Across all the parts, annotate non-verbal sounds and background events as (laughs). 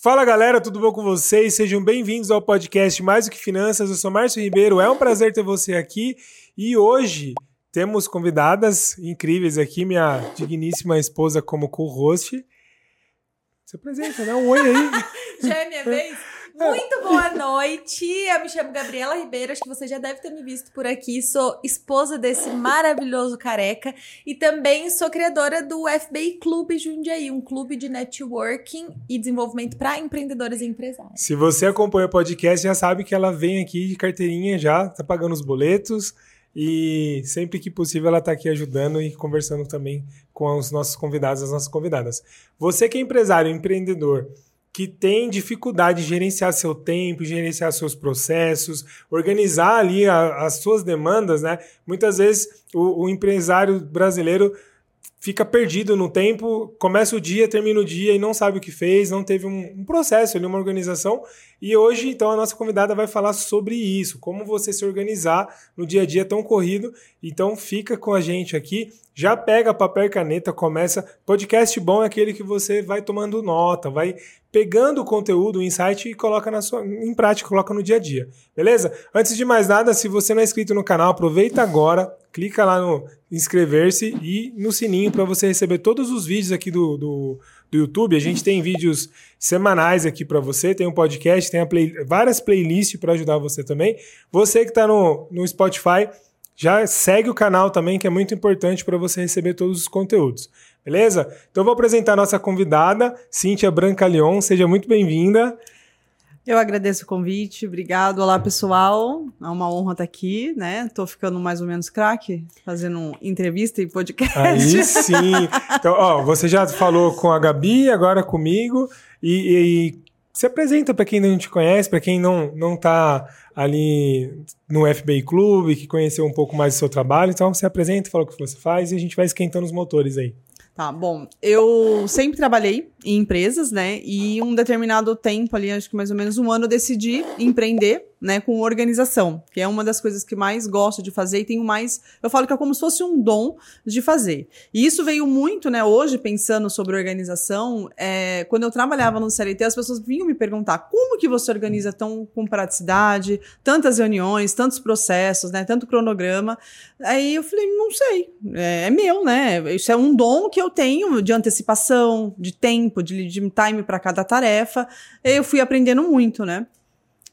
Fala galera, tudo bom com vocês? Sejam bem-vindos ao podcast Mais do que Finanças. Eu sou Márcio Ribeiro, é um prazer ter você aqui e hoje temos convidadas incríveis aqui, minha digníssima esposa como co-host. Se apresenta, dá um oi aí. (laughs) Já é minha vez? Muito boa noite. Eu me chamo Gabriela Ribeiro, acho que você já deve ter me visto por aqui. Sou esposa desse maravilhoso careca e também sou criadora do FBI Clube Jundiaí, um clube de networking e desenvolvimento para empreendedores e empresários. Se você acompanha o podcast, já sabe que ela vem aqui de carteirinha já, tá pagando os boletos e sempre que possível ela tá aqui ajudando e conversando também com os nossos convidados, as nossas convidadas. Você que é empresário, empreendedor, que tem dificuldade de gerenciar seu tempo, gerenciar seus processos, organizar ali a, as suas demandas, né? Muitas vezes o, o, empresário brasileiro fica perdido no tempo, começa o dia, termina o dia e não sabe o que fez, não teve um, um processo uma organização. E hoje, então, a nossa convidada vai falar sobre isso, como você se organizar no dia a dia tão corrido. Então, fica com a gente aqui. Já pega papel e caneta, começa. Podcast bom é aquele que você vai tomando nota, vai pegando o conteúdo, o insight e coloca na sua, em prática, coloca no dia a dia. Beleza? Antes de mais nada, se você não é inscrito no canal, aproveita agora, clica lá no inscrever-se e no sininho para você receber todos os vídeos aqui do, do, do, YouTube. A gente tem vídeos semanais aqui para você, tem um podcast, tem play, várias playlists para ajudar você também. Você que está no, no Spotify, já segue o canal também, que é muito importante para você receber todos os conteúdos. Beleza? Então vou apresentar a nossa convidada, Cíntia Brancaleon. Seja muito bem-vinda. Eu agradeço o convite, obrigado. Olá, pessoal. É uma honra estar aqui, né? Tô ficando mais ou menos craque, fazendo entrevista e podcast. Aí (laughs) sim. Então, ó, você já falou com a Gabi, agora comigo. E, e se apresenta para quem não te conhece, para quem não, não tá ali no FBI Clube, que conheceu um pouco mais do seu trabalho. Então, se apresenta, fala o que você faz e a gente vai esquentando os motores aí. Tá, bom, eu sempre trabalhei em empresas, né? E um determinado tempo ali, acho que mais ou menos um ano, decidi empreender né, com organização, que é uma das coisas que mais gosto de fazer e tenho mais, eu falo que é como se fosse um dom de fazer. E isso veio muito, né, hoje pensando sobre organização, é, quando eu trabalhava no CLT, as pessoas vinham me perguntar como que você organiza tão com praticidade, tantas reuniões, tantos processos, né, tanto cronograma. Aí eu falei, não sei, é, é meu, né, isso é um dom que eu tenho de antecipação, de tempo, de, de time para cada tarefa. Eu fui aprendendo muito, né.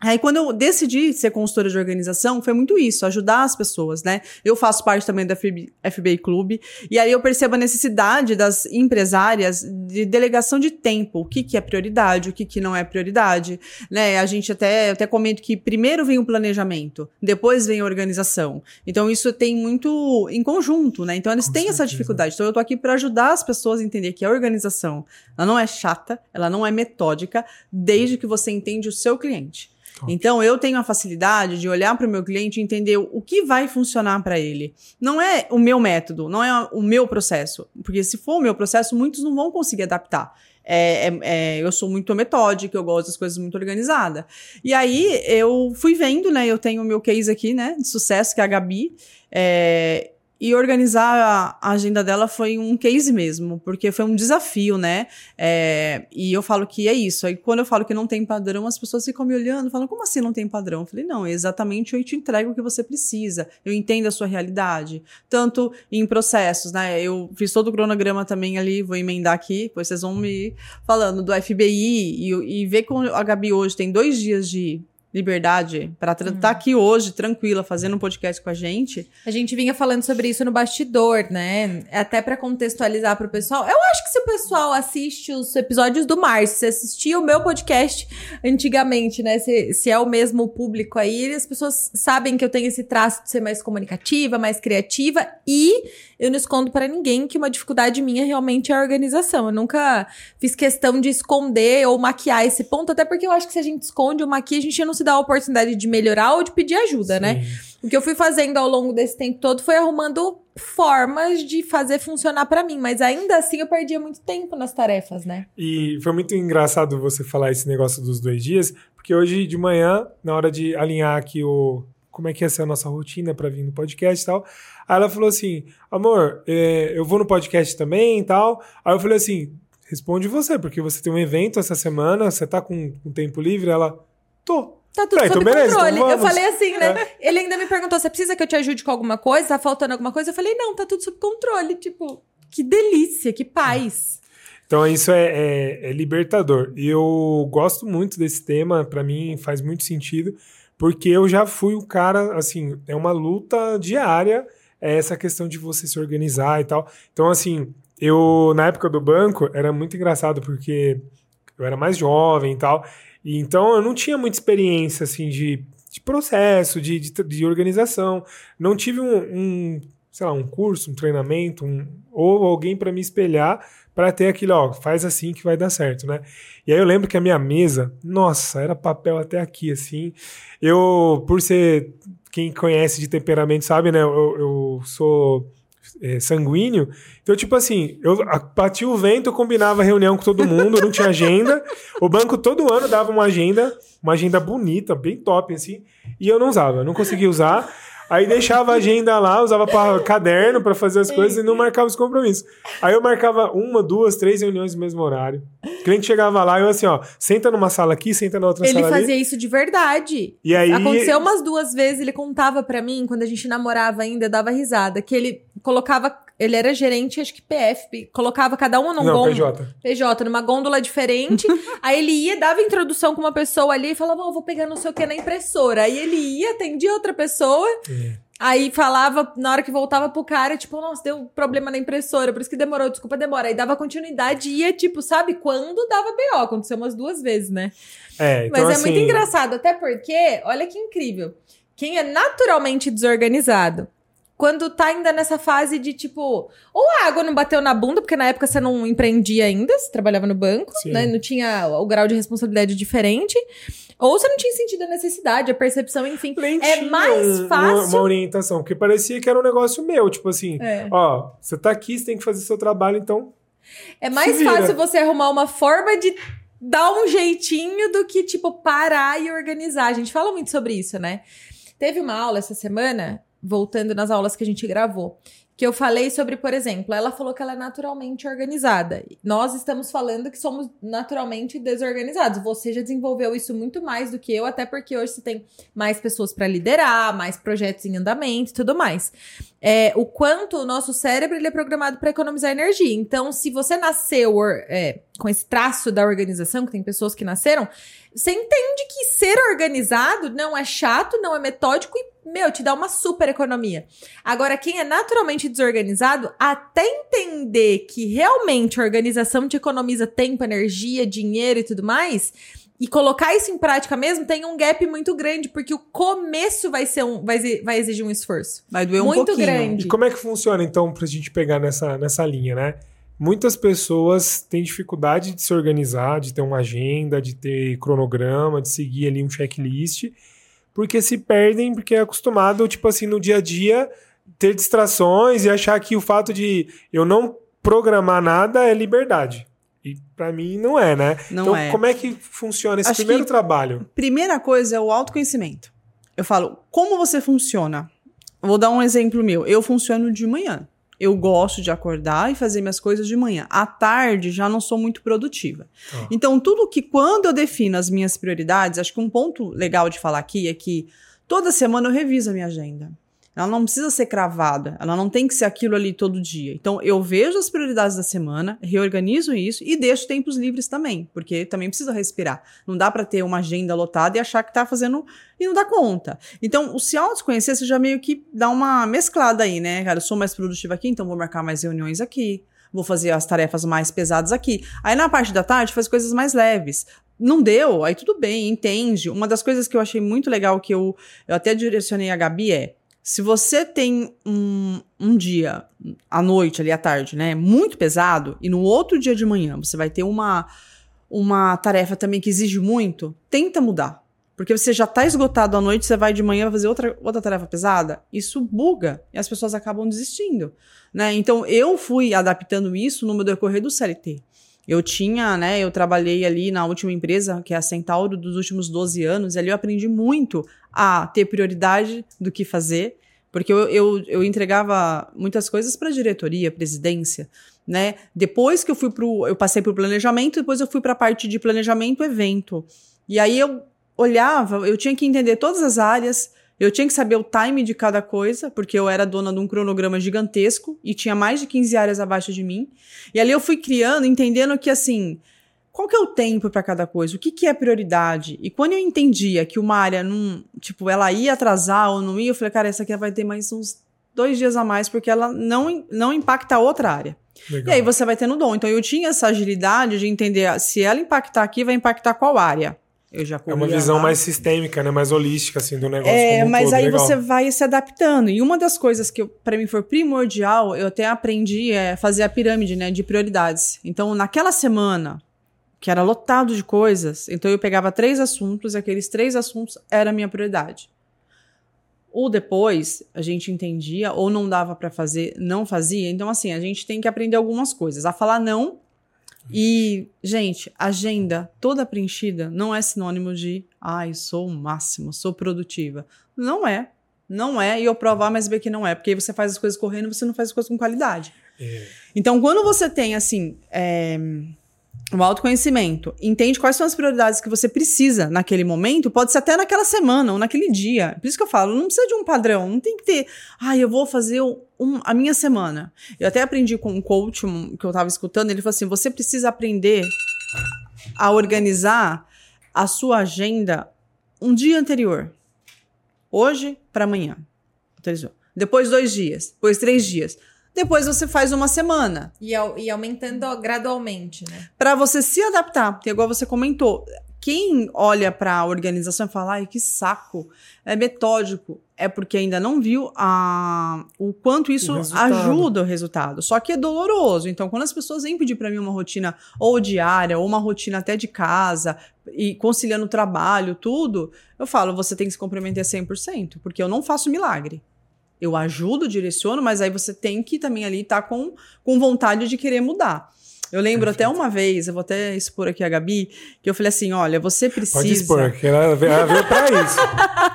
Aí, quando eu decidi ser consultora de organização, foi muito isso, ajudar as pessoas, né? Eu faço parte também do FBI, FBI Clube, e aí eu percebo a necessidade das empresárias de delegação de tempo, o que, que é prioridade, o que, que não é prioridade, né? A gente até, até comento que primeiro vem o planejamento, depois vem a organização. Então, isso tem muito em conjunto, né? Então, eles Com têm certeza. essa dificuldade. Então, eu tô aqui para ajudar as pessoas a entender que a organização, ela não é chata, ela não é metódica, desde que você entende o seu cliente. Então eu tenho a facilidade de olhar para o meu cliente e entender o que vai funcionar para ele. Não é o meu método, não é o meu processo, porque se for o meu processo, muitos não vão conseguir adaptar. É, é, é, eu sou muito metódica, eu gosto das coisas muito organizadas. E aí eu fui vendo, né? Eu tenho o meu case aqui, né? De sucesso, que é a Gabi. É, e organizar a agenda dela foi um case mesmo, porque foi um desafio, né? É, e eu falo que é isso. Aí quando eu falo que não tem padrão, as pessoas ficam me olhando, falam, como assim não tem padrão? Eu falei, não, exatamente eu te entrego o que você precisa. Eu entendo a sua realidade. Tanto em processos, né? Eu fiz todo o cronograma também ali, vou emendar aqui, pois vocês vão me falando do FBI e, e ver com a Gabi hoje tem dois dias de liberdade para estar hum. tá aqui hoje, tranquila, fazendo um podcast com a gente. A gente vinha falando sobre isso no bastidor, né? Até para contextualizar para o pessoal. Eu acho que se o pessoal assiste os episódios do Márcio, se assistia o meu podcast antigamente, né? Se, se é o mesmo público aí, as pessoas sabem que eu tenho esse traço de ser mais comunicativa, mais criativa e eu não escondo para ninguém que uma dificuldade minha realmente é a organização. Eu nunca fiz questão de esconder ou maquiar esse ponto, até porque eu acho que se a gente esconde ou maquia, a gente não se dá a oportunidade de melhorar ou de pedir ajuda, né? Sim. né? O que eu fui fazendo ao longo desse tempo todo foi arrumando formas de fazer funcionar para mim, mas ainda assim eu perdia muito tempo nas tarefas, né? E foi muito engraçado você falar esse negócio dos dois dias, porque hoje de manhã, na hora de alinhar aqui o como é que ia ser a nossa rotina para vir no podcast e tal, aí ela falou assim, amor, é, eu vou no podcast também e tal. Aí eu falei assim, responde você, porque você tem um evento essa semana, você tá com, com tempo livre, ela, tô. Tá tudo então sob beleza, controle. então eu falei assim, né? Ele ainda me perguntou: você precisa que eu te ajude com alguma coisa? Tá faltando alguma coisa? Eu falei, não, tá tudo sob controle. Tipo, que delícia, que paz. Então isso é, é- é libertador. E eu gosto muito desse tema, pra mim faz muito sentido, porque eu já fui o cara, assim, é uma luta diária é essa questão de você se organizar e tal. Então, assim, eu, na época do banco, era muito engraçado, porque eu era mais jovem e tal, e então eu não tinha muita experiência, assim, de, de processo, de, de, de organização. Não tive um, um, sei lá, um curso, um treinamento, um, ou alguém para me espelhar para ter aquilo, ó, faz assim que vai dar certo, né? E aí eu lembro que a minha mesa, nossa, era papel até aqui, assim. Eu, por ser, quem conhece de temperamento sabe, né? Eu, eu sou é, sanguíneo. Então, tipo assim, eu batia o vento, eu combinava reunião com todo mundo, não tinha agenda. O banco todo ano dava uma agenda, uma agenda bonita, bem top, assim, e eu não usava, não conseguia usar. Aí deixava a agenda lá, usava pra caderno para fazer as coisas e não marcava os compromissos. Aí eu marcava uma, duas, três reuniões no mesmo horário. O cliente chegava lá e eu assim, ó, senta numa sala aqui, senta na outra Ele sala ali. fazia isso de verdade. E aí Aconteceu umas duas vezes, ele contava pra mim, quando a gente namorava ainda, eu dava risada, que ele colocava. Ele era gerente, acho que PF, colocava cada um num Não, gôndola. PJ. PJ, numa gôndola diferente. (laughs) aí ele ia, dava introdução com uma pessoa ali e falava, ó, vou pegar não sei o que na impressora. Aí ele ia, atendia outra pessoa. É. Aí falava, na hora que voltava pro cara, tipo, nossa, deu um problema na impressora, por isso que demorou, desculpa, demora. Aí dava continuidade e ia, tipo, sabe quando dava BO? Aconteceu umas duas vezes, né? É, então, Mas é assim, muito engraçado, até porque, olha que incrível. Quem é naturalmente desorganizado, quando tá ainda nessa fase de tipo, ou a água não bateu na bunda, porque na época você não empreendia ainda, você trabalhava no banco, Sim. né? Não tinha o grau de responsabilidade diferente, ou você não tinha sentido a necessidade, a percepção, enfim. nem é mais fácil- Uma, uma orientação, porque parecia que era um negócio meu, tipo assim, É. ó, você tá aqui, você tem que fazer seu trabalho, então É mais fácil você arrumar uma forma de dar um jeitinho do que, tipo, parar e organizar. A gente fala muito sobre isso, né? Teve uma aula essa semana, voltando nas aulas que a gente gravou, que eu falei sobre, por exemplo, ela falou que ela é naturalmente organizada. Nós estamos falando que somos naturalmente desorganizados. Você já desenvolveu isso muito mais do que eu, até porque hoje você tem mais pessoas para liderar, mais projetos em andamento e tudo mais. É, o quanto o nosso cérebro ele é programado para economizar energia. Então, se você nasceu é, com esse traço da organização, que tem pessoas que nasceram, você entende que ser organizado não é chato, não é metódico e, meu, te dá uma super economia. Agora, quem é naturalmente desorganizado, até entender que realmente a organização te economiza tempo, energia, dinheiro e tudo mais, e colocar isso em prática mesmo, tem um gap muito grande, porque o começo vai ser um, vai, vai exigir um esforço. Vai doer um Muito pouquinho. grande. E como é que funciona, então, pra gente pegar nessa, nessa linha, né? Muitas pessoas têm dificuldade de se organizar, de ter uma agenda, de ter cronograma, de seguir ali um checklist, porque se perdem, porque é acostumado, tipo assim, no dia a dia, ter distrações e achar que o fato de eu não programar nada é liberdade. E pra mim não é, né? Não então, é. como é que funciona esse Acho primeiro trabalho? Primeira coisa é o autoconhecimento. Eu falo, como você funciona? Vou dar um exemplo meu. Eu funciono de manhã. Eu gosto de acordar e fazer minhas coisas de manhã. À tarde já não sou muito produtiva. Ah. Então, tudo que quando eu defino as minhas prioridades, acho que um ponto legal de falar aqui é que toda semana eu reviso a minha agenda. Ela não precisa ser cravada, ela não tem que ser aquilo ali todo dia. Então, eu vejo as prioridades da semana, reorganizo isso e deixo tempos livres também, porque também precisa respirar. Não dá para ter uma agenda lotada e achar que tá fazendo e não dá conta. Então, o se autoconhecer, você já meio que dá uma mesclada aí, né? Cara, eu sou mais produtiva aqui, então vou marcar mais reuniões aqui, vou fazer as tarefas mais pesadas aqui. Aí na parte da tarde faz coisas mais leves. Não deu, aí tudo bem, entende. Uma das coisas que eu achei muito legal que eu, eu até direcionei a Gabi é se você tem um, um dia, à noite, ali à tarde, né, muito pesado, e no outro dia de manhã você vai ter uma, uma tarefa também que exige muito, tenta mudar. Porque você já tá esgotado à noite, você vai de manhã fazer outra, outra tarefa pesada, isso buga e as pessoas acabam desistindo, né? Então eu fui adaptando isso no meu decorrer do CLT. Eu tinha, né, eu trabalhei ali na última empresa, que é a Centauro, dos últimos 12 anos, e ali eu aprendi muito a ter prioridade do que fazer, porque eu, eu, eu entregava muitas coisas para diretoria, presidência, né? Depois que eu fui pro, eu passei pro planejamento, depois eu fui para a parte de planejamento evento. E aí eu olhava, eu tinha que entender todas as áreas, eu tinha que saber o time de cada coisa, porque eu era dona de um cronograma gigantesco e tinha mais de 15 áreas abaixo de mim. E ali eu fui criando, entendendo que assim, qual que é o tempo para cada coisa? O que, que é prioridade? E quando eu entendia que uma área não, tipo, ela ia atrasar ou não ia, eu falei, cara, essa aqui vai ter mais uns dois dias a mais, porque ela não, não impacta a outra área. Legal. E aí você vai tendo dom. Então eu tinha essa agilidade de entender se ela impactar aqui, vai impactar qual área. Eu já é uma visão lá. mais sistêmica, né? Mais holística, assim, do negócio. É, um mas todo. aí Legal. você vai se adaptando. E uma das coisas que para mim foi primordial, eu até aprendi é fazer a pirâmide, né? De prioridades. Então, naquela semana, que era lotado de coisas, então eu pegava três assuntos e aqueles três assuntos era a minha prioridade. Ou depois a gente entendia, ou não dava para fazer, não fazia. Então, assim, a gente tem que aprender algumas coisas. A falar não e, gente, agenda toda preenchida não é sinônimo de, ai, sou o máximo, sou produtiva. Não é. Não é, e eu provar, mas ver que não é, porque aí você faz as coisas correndo, você não faz as coisas com qualidade. É. Então, quando você tem, assim, é, o autoconhecimento, entende quais são as prioridades que você precisa naquele momento, pode ser até naquela semana ou naquele dia. Por isso que eu falo, não precisa de um padrão, não tem que ter, ah, eu vou fazer um, a minha semana. Eu até aprendi com um coach que eu tava escutando, ele falou assim: você precisa aprender a organizar a sua agenda um dia anterior. Hoje para amanhã. Depois dois dias, depois três dias. Depois você faz uma semana. E, e aumentando gradualmente, né? Para você se adaptar. Porque, igual você comentou, quem olha para a organização e fala, ai, que saco, é metódico, é porque ainda não viu a, o quanto isso o ajuda o resultado. Só que é doloroso. Então, quando as pessoas vêm pedir para mim uma rotina ou diária, ou uma rotina até de casa, e conciliando o trabalho, tudo, eu falo, você tem que se comprometer 100%, porque eu não faço milagre. Eu ajudo, direciono, mas aí você tem que também ali estar tá com, com vontade de querer mudar. Eu lembro Perfeito. até uma vez, eu vou até expor aqui a Gabi, que eu falei assim: olha, você precisa. Pode expor, que ela veio, ela veio pra isso.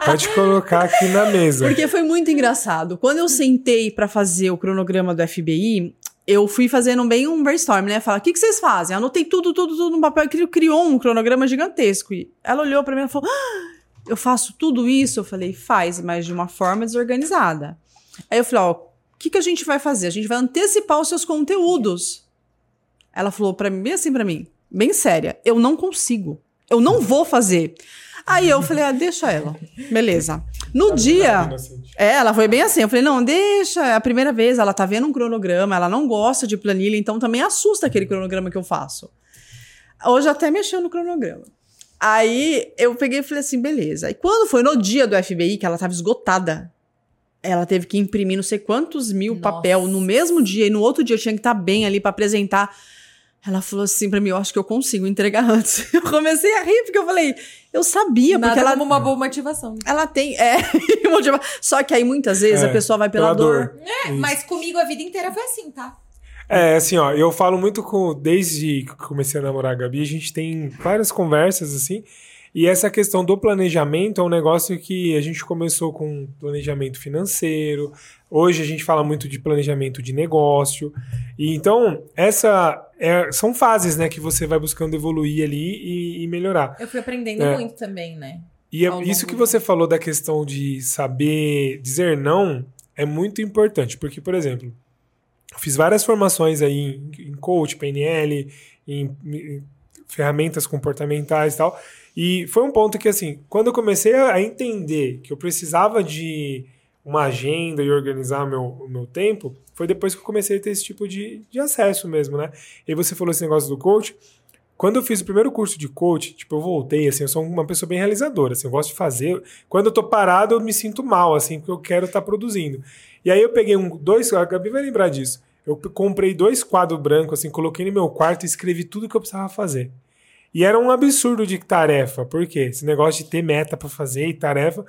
Pode colocar aqui na mesa. Porque foi muito engraçado. Quando eu sentei para fazer o cronograma do FBI, eu fui fazendo bem um brainstorm, né? Fala, o que, que vocês fazem? Anotei tudo, tudo, tudo no papel e criou um cronograma gigantesco. E ela olhou para mim e falou: ah, eu faço tudo isso? Eu falei, faz, mas de uma forma desorganizada. Aí eu falei, ó, o que, que a gente vai fazer? A gente vai antecipar os seus conteúdos. Ela falou para mim, bem assim para mim, bem séria, eu não consigo. Eu não vou fazer. Aí eu falei, ah, deixa ela. Beleza. No dia. É, ela foi bem assim. Eu falei, não, deixa. É a primeira vez, ela tá vendo um cronograma, ela não gosta de planilha, então também assusta aquele cronograma que eu faço. Hoje até mexeu no cronograma. Aí eu peguei e falei assim, beleza. E quando foi no dia do FBI, que ela tava esgotada, ela teve que imprimir não sei quantos mil Nossa. papel no mesmo dia, e no outro dia eu tinha que estar tá bem ali para apresentar. Ela falou assim pra mim, eu acho que eu consigo entregar antes. (laughs) Eu comecei a rir, porque eu falei, eu sabia, Nada porque ela... como uma boa motivação. Ela tem, é, (laughs) só que aí muitas vezes é, a pessoa vai pela, pela dor. dor. É, mas comigo a vida inteira foi assim, tá? É, assim, ó, eu falo muito com. Desde que comecei a namorar a Gabi, a gente tem várias conversas, assim. E essa questão do planejamento é um negócio que a gente começou com planejamento financeiro. Hoje a gente fala muito de planejamento de negócio. E então, essa é, são fases, né, que você vai buscando evoluir ali e, e melhorar. Eu fui aprendendo é. muito também, né? E é, isso que você falou da questão de saber dizer não é muito importante, porque, por exemplo, fiz várias formações aí em, coach, PNL, em, em ferramentas comportamentais e tal. E foi um ponto que, assim, quando eu comecei a entender que eu precisava de uma agenda e organizar meu, meu tempo, foi depois que eu comecei a ter esse tipo de, de acesso mesmo, né? E você falou esse negócio do coach. Quando eu fiz o primeiro curso de coach, tipo, eu voltei, assim, eu sou uma pessoa bem realizadora, assim, eu gosto de fazer. Quando eu tô parado, eu me sinto mal, assim, porque eu quero estar tá produzindo. E aí eu peguei um, dois, a Gabi vai lembrar disso. Eu comprei dois quadros brancos, assim, coloquei no meu quarto e escrevi tudo que eu precisava fazer. E era um absurdo de tarefa, por quê? Esse negócio de ter meta para fazer e tarefa.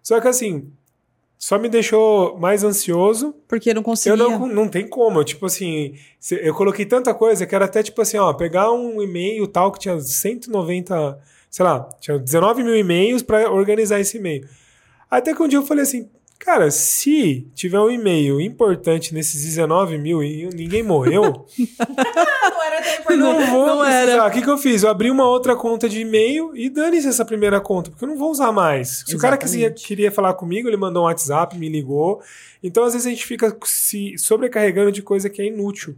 Só que assim, só me deixou mais ansioso. Porque não conseguia. Eu não, não tem como. Tipo assim, eu coloquei tanta coisa que era até tipo assim, ó, pegar um e-mail tal que tinha 190, sei lá, tinha 19 mil e-mails para organizar esse e-mail. Até que um dia eu falei assim, Cara, se tiver um e-mail importante nesses 19 mil e ninguém morreu, não era tão importante. não vou Não precisar. era. O que, que eu fiz? Eu abri uma outra conta de e-mail e dane-se essa primeira conta, porque eu não vou usar mais. Se o cara quisia- Exatamente. queria falar comigo, ele mandou um WhatsApp, me ligou. Então, às vezes, a gente fica se sobrecarregando de coisa que é inútil.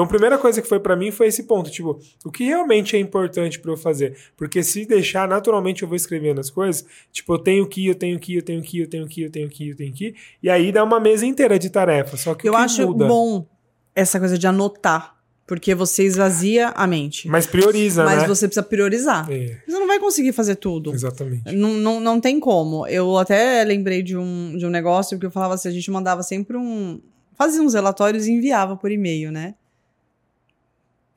Então, a primeira coisa que foi pra mim foi esse ponto, tipo, o que realmente é importante pra eu fazer? Porque se deixar, naturalmente eu vou escrevendo as coisas, tipo, eu tenho que, eu tenho que, eu tenho que, eu tenho que, eu tenho que, eu tenho que, e aí dá uma mesa inteira de tarefas. Só que Eu o que acho muda? bom essa coisa de anotar, porque você esvazia a mente. Mas prioriza, Mas né? você precisa priorizar. É, Você não vai conseguir fazer tudo. exatamente. Não, não, não tem como. Eu até lembrei de um, de um negócio que eu falava assim: a gente mandava sempre um. Fazia uns relatórios e enviava por e-mail, né?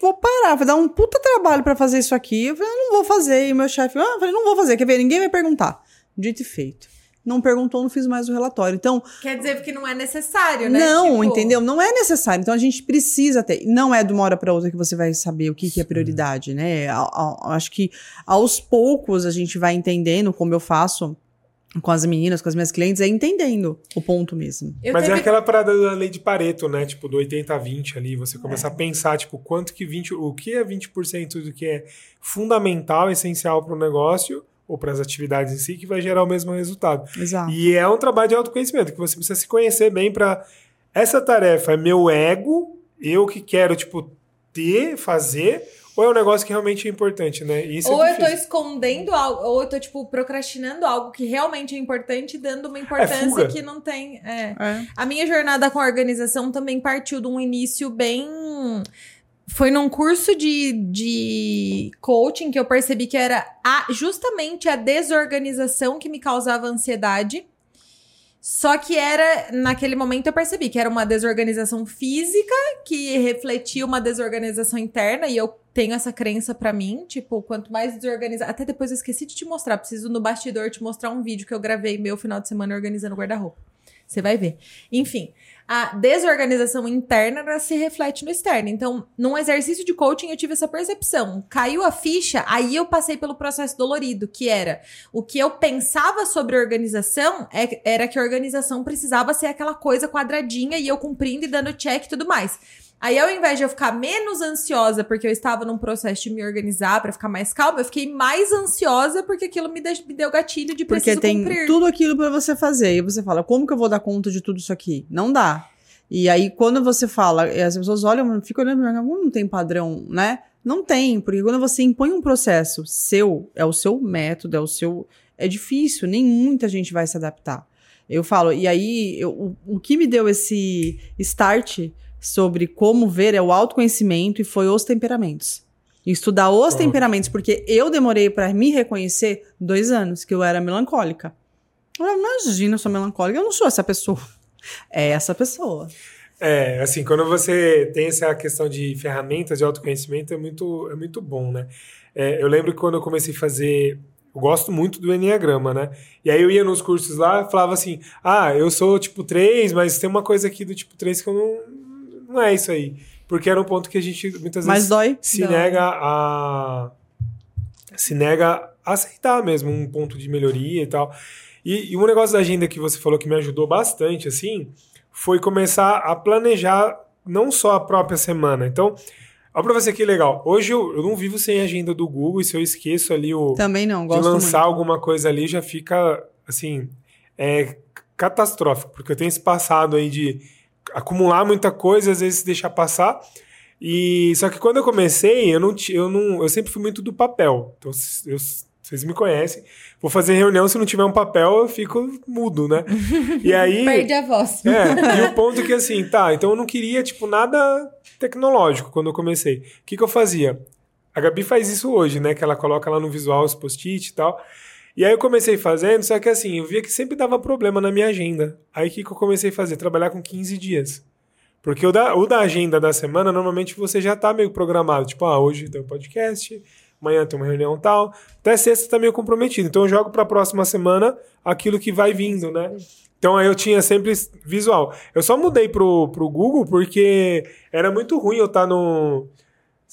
Vou parar, vai dar um puta trabalho pra fazer isso aqui. Eu falei, eu não vou fazer. E meu chefe, ah, eu falei, não vou fazer. Quer ver? Ninguém vai perguntar. Dito e feito. Não perguntou, não fiz mais o relatório. Então, Quer dizer que não é necessário, né? não, Tipo, entendeu? Não é necessário. Então a gente precisa ter. Não é de uma hora para outra que você vai saber o que, que é prioridade, né? A- a- Acho que aos poucos a gente vai entendendo, como eu faço com as meninas, com as minhas clientes, é entendendo o ponto mesmo. Eu Mas teve- é aquela parada da lei de Pareto, né? Tipo, do 80 a 20 ali, você começar a pensar, tipo, quanto que 20, o que é 20% do que é fundamental, essencial para o negócio ou para as atividades em si, que vai gerar o mesmo resultado. Exato. E é um trabalho de autoconhecimento, que você precisa se conhecer bem para essa tarefa é meu ego, eu que quero, tipo, ter, fazer, ou é um negócio que realmente é importante, né? Isso Ou é eu tô escondendo algo, ou eu tô, tipo, procrastinando algo que realmente é importante e dando uma importância fuga. que não tem. É. É. A minha jornada com a organização também partiu de um início bem. Foi num curso de, de coaching que eu percebi que era a- justamente a desorganização que me causava ansiedade. Só que era, naquele momento eu percebi que era uma desorganização física que refletia uma desorganização interna e eu tenho essa crença pra mim, tipo, quanto mais desorganizado, até depois eu esqueci de te mostrar, preciso no bastidor te mostrar um vídeo que eu gravei meu final de semana organizando guarda-roupa. Você vai ver. Enfim, a desorganização interna se reflete no externo. Então, num exercício de coaching, eu tive essa percepção. Caiu a ficha, aí eu passei pelo processo dolorido, que era o que eu pensava sobre organização é- era que a organização precisava ser aquela coisa quadradinha e eu cumprindo e dando check e tudo mais. Aí, ao invés de eu ficar menos ansiosa porque eu estava num processo de me organizar pra ficar mais calma, eu fiquei mais ansiosa porque aquilo me, deix- me deu gatilho de Porque preciso tem cumprir. tudo aquilo para você fazer. E você fala, como que eu vou dar conta de tudo isso aqui? Não dá. E aí, quando você fala, e as pessoas olham, ficam olhando, não tem padrão, né? Não tem, porque quando você impõe um processo seu, é o seu método, é o seu. É difícil, nem muita gente vai se adaptar. Eu falo, e aí, eu- o, o que me deu esse start sobre como ver é o autoconhecimento e foi os temperamentos. Estudar os temperamentos, porque eu demorei pra me reconhecer dois anos, que eu era melancólica. Eu Imagina, eu sou melancólica, eu não sou essa pessoa. (laughs) É essa pessoa. É, assim, quando você tem essa questão de ferramentas de autoconhecimento, é muito, é muito bom, né? É, eu lembro que quando eu comecei a fazer. Eu gosto muito do Enneagrama, né? E aí eu ia nos cursos lá falava assim: ah, eu sou tipo 3, mas tem uma coisa aqui do tipo 3 que eu não. Não é isso aí. Porque era um ponto que a gente muitas Mas vezes dói. se Dói. nega a. Se nega a aceitar mesmo um ponto de melhoria e tal. E, e um negócio da agenda que você falou que me ajudou bastante, assim, foi começar a planejar não só a própria semana. Então, olha pra você que legal. Hoje eu, eu não vivo sem agenda do Google e se eu esqueço ali o, Também não, de gosto lançar muito. alguma coisa ali, já fica, assim, é catastrófico. Porque eu tenho esse passado aí de acumular muita coisa, às vezes deixar passar. E só que quando eu comecei, eu não, eu não, eu sempre fui muito do papel. Então eu- vocês me conhecem. Vou fazer reunião se não tiver um papel, eu fico mudo, né? E (laughs) aí Perde a voz. é, e o ponto é que assim, tá, então eu não queria, tipo, nada tecnológico quando eu comecei. O que, que eu fazia? A Gabi faz isso hoje, né? Que ela coloca lá no visual os post-it e tal. E aí eu comecei fazendo, só que assim, eu via que sempre dava problema na minha agenda. Aí o que, que eu comecei a fazer? Trabalhar com 15 dias. Porque o da, o da agenda da semana, normalmente você já tá meio programado. Tipo, ah, hoje tem um podcast, amanhã tem uma reunião tal. Até sexta tá meio comprometido. Então eu jogo pra próxima semana aquilo que vai vindo, né? Então aí eu tinha sempre visual. Eu só mudei pro, pro Google porque era muito ruim eu estar no.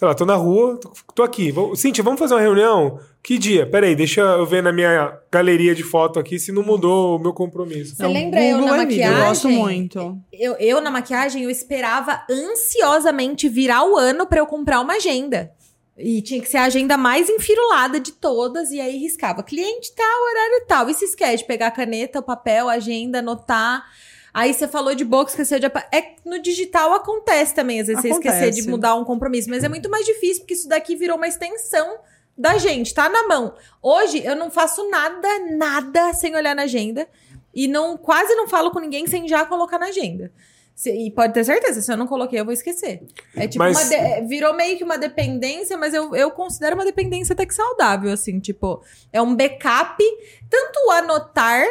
Sei lá, tô na rua, tô, tô aqui. Vou, Cíntia, vamos fazer uma reunião? Que dia? Peraí, deixa eu ver na minha galeria de foto aqui se não mudou o meu compromisso. Você lembra eu Google na é vida, maquiagem? Eu gosto muito. Eu, eu, na maquiagem, eu esperava ansiosamente virar o ano pra eu comprar uma agenda. E tinha que ser a agenda mais enfirulada de todas, e aí riscava cliente tal, horário tal. E se esquece de pegar a caneta, o papel, a agenda, anotar. Aí você falou de boca, esqueceu de. É que no digital acontece também, às vezes você esquecer Acontece. de mudar um compromisso, mas é muito mais difícil, porque isso daqui virou uma extensão da gente, tá na mão. Hoje eu não faço nada, nada sem olhar na agenda. E não quase não falo com ninguém sem já colocar na agenda. Se- e pode ter certeza, se eu não coloquei, eu vou esquecer. É tipo Mas- uma de- é, virou meio que uma dependência, mas eu, eu considero uma dependência até que saudável, assim, tipo, é um backup, tanto o anotar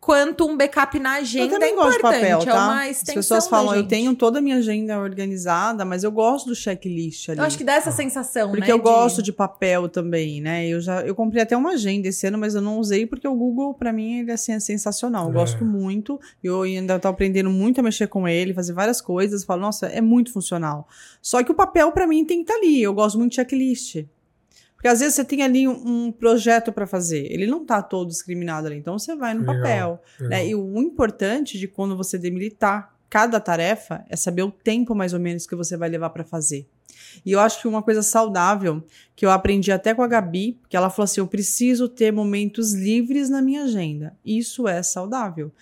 quanto um backup na agenda eu também é gosto de importante. papel, É tá? uma As pessoas falam, eu tenho toda a minha agenda organizada, mas eu gosto do checklist ali. Eu acho que dá essa sensação, Porque né? eu gosto de papel também, né? Eu já eu comprei até uma agenda esse ano, mas eu não usei porque o Google para mim ele assim é sensacional. Eu É. gosto muito. Eu ainda tô aprendendo muito a mexer com ele, fazer várias coisas. Falo, nossa, é muito funcional. Só que o papel para mim tem que estar ali. Eu gosto muito de checklist. Porque às vezes você tem ali um, um projeto para fazer, ele não tá todo discriminado ali, então você vai no Legal. papel. Né? E o importante de quando você demilitar cada tarefa é saber o tempo mais ou menos que você vai levar para fazer. E eu acho que uma coisa saudável que eu aprendi até com a Gabi, que ela falou assim: eu preciso ter momentos livres na minha agenda. Isso é saudável.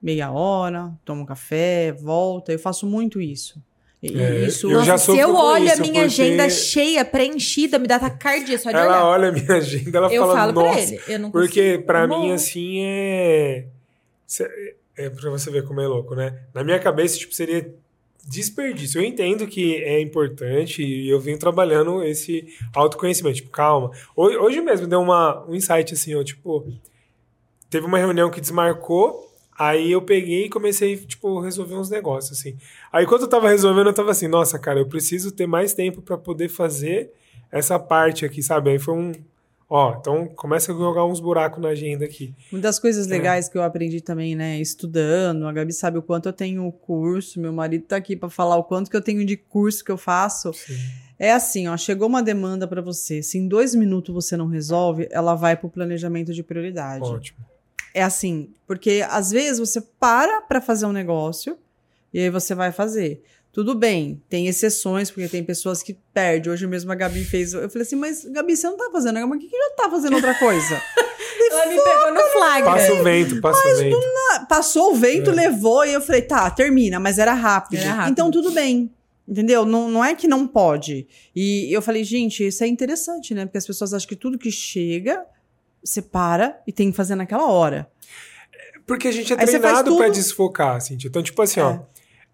Meia hora, tomo um café, volta. Eu faço muito isso. É, isso eu Nossa, já se eu olho a minha porque- agenda cheia, preenchida, me dá taquicardia só de Ela olhar. olha a minha (laughs) agenda, ela eu fala, falo nossa. pra ele. Eu não Porque pra Bom. mim, assim, é... cê- É pra você ver como é louco, né? Na minha cabeça, tipo, seria desperdício. Eu entendo que é importante e eu venho trabalhando esse autoconhecimento. Tipo, calma. Hoje, hoje mesmo deu uma, um insight, assim, ó, tipo... Teve uma reunião que desmarcou, aí eu peguei e comecei, tipo, resolver uns negócios, assim. Aí quando eu tava resolvendo, eu tava assim, nossa, cara, eu preciso ter mais tempo pra poder fazer essa parte aqui, sabe? Aí foi um... Ó, então começa a jogar uns buracos na agenda aqui. Uma das coisas É. legais que eu aprendi também, né, estudando, a Gabi sabe o quanto eu tenho curso, meu marido tá aqui para falar o quanto que eu tenho de curso que eu faço. É assim, ó, chegou uma demanda para você, se em dois minutos você não resolve, ela vai pro planejamento de prioridade. Ótimo. É assim, porque às vezes você para para fazer um negócio e aí você vai fazer. Tudo bem, tem exceções, porque tem pessoas que perdem. Hoje mesmo a Gabi fez. Eu falei assim, mas Gabi, você não tá fazendo, mas por que que já tá fazendo outra coisa? (laughs) Ela me pegou no flagra. Passa o vento, passa o vento. Ah, Passou o vento, É. levou, e eu falei, tá, termina, mas era rápido. Era rápido. Então tudo bem. Entendeu? Não, não é que não pode. E eu falei, gente, isso é interessante, né? Porque as pessoas acham que tudo que chega, você para e tem que fazer naquela hora. Porque a gente é Aí treinado pra desfocar, assim. Então, tipo assim, ó.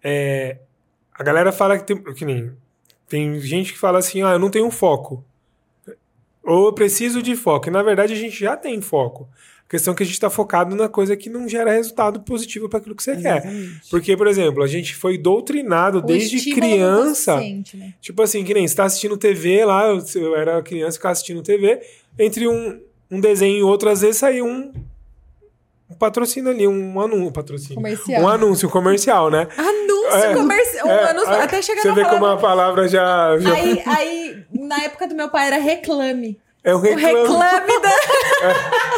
é, a galera fala que tem. Que nem, tem gente que fala assim, ah, eu não tenho foco. Ou eu preciso de foco. E na verdade a gente já tem foco. A questão é que a gente tá focado na coisa que não gera resultado positivo para aquilo que você quer. Exatamente. Porque, por exemplo, a gente foi doutrinado O desde criança. né? Tipo assim, que nem você tá assistindo TV lá, eu, eu era criança e ficava assistindo TV, entre um, um desenho e outro, às vezes saía um, um patrocínio ali, um anúncio, patrocínio. Comercial. Um anúncio comercial, né? Anúncio É, comercial. Um É, anúncio, aí até chegar Você vê palavra. como a palavra já... já Aí, aí, na época do meu pai era reclame. é O reclame. reclame da.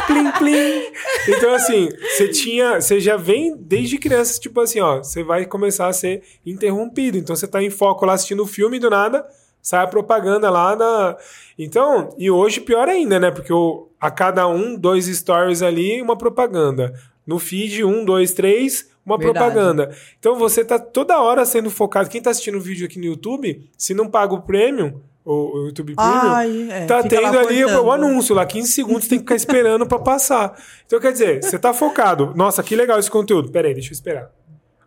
plim, plim. Então, assim, você tinha. Você já vem desde criança, tipo assim, ó, você vai começar a ser interrompido. Então você tá em foco lá assistindo o filme do nada sai a propaganda lá da. Então, e hoje pior ainda, né? Porque o, a cada um, dois stories ali, uma propaganda. No feed, um, dois, três, uma Verdade. propaganda. Então você tá toda hora sendo focado. Quem tá assistindo o vídeo aqui no YouTube, se não paga o premium, o, YouTube Premium, Ai, é, tá tendo ali o, o anúncio lá, 15 segundos, tem que ficar esperando pra passar. Então, quer dizer, você tá focado. Nossa, que legal esse conteúdo. Pera aí, deixa eu esperar.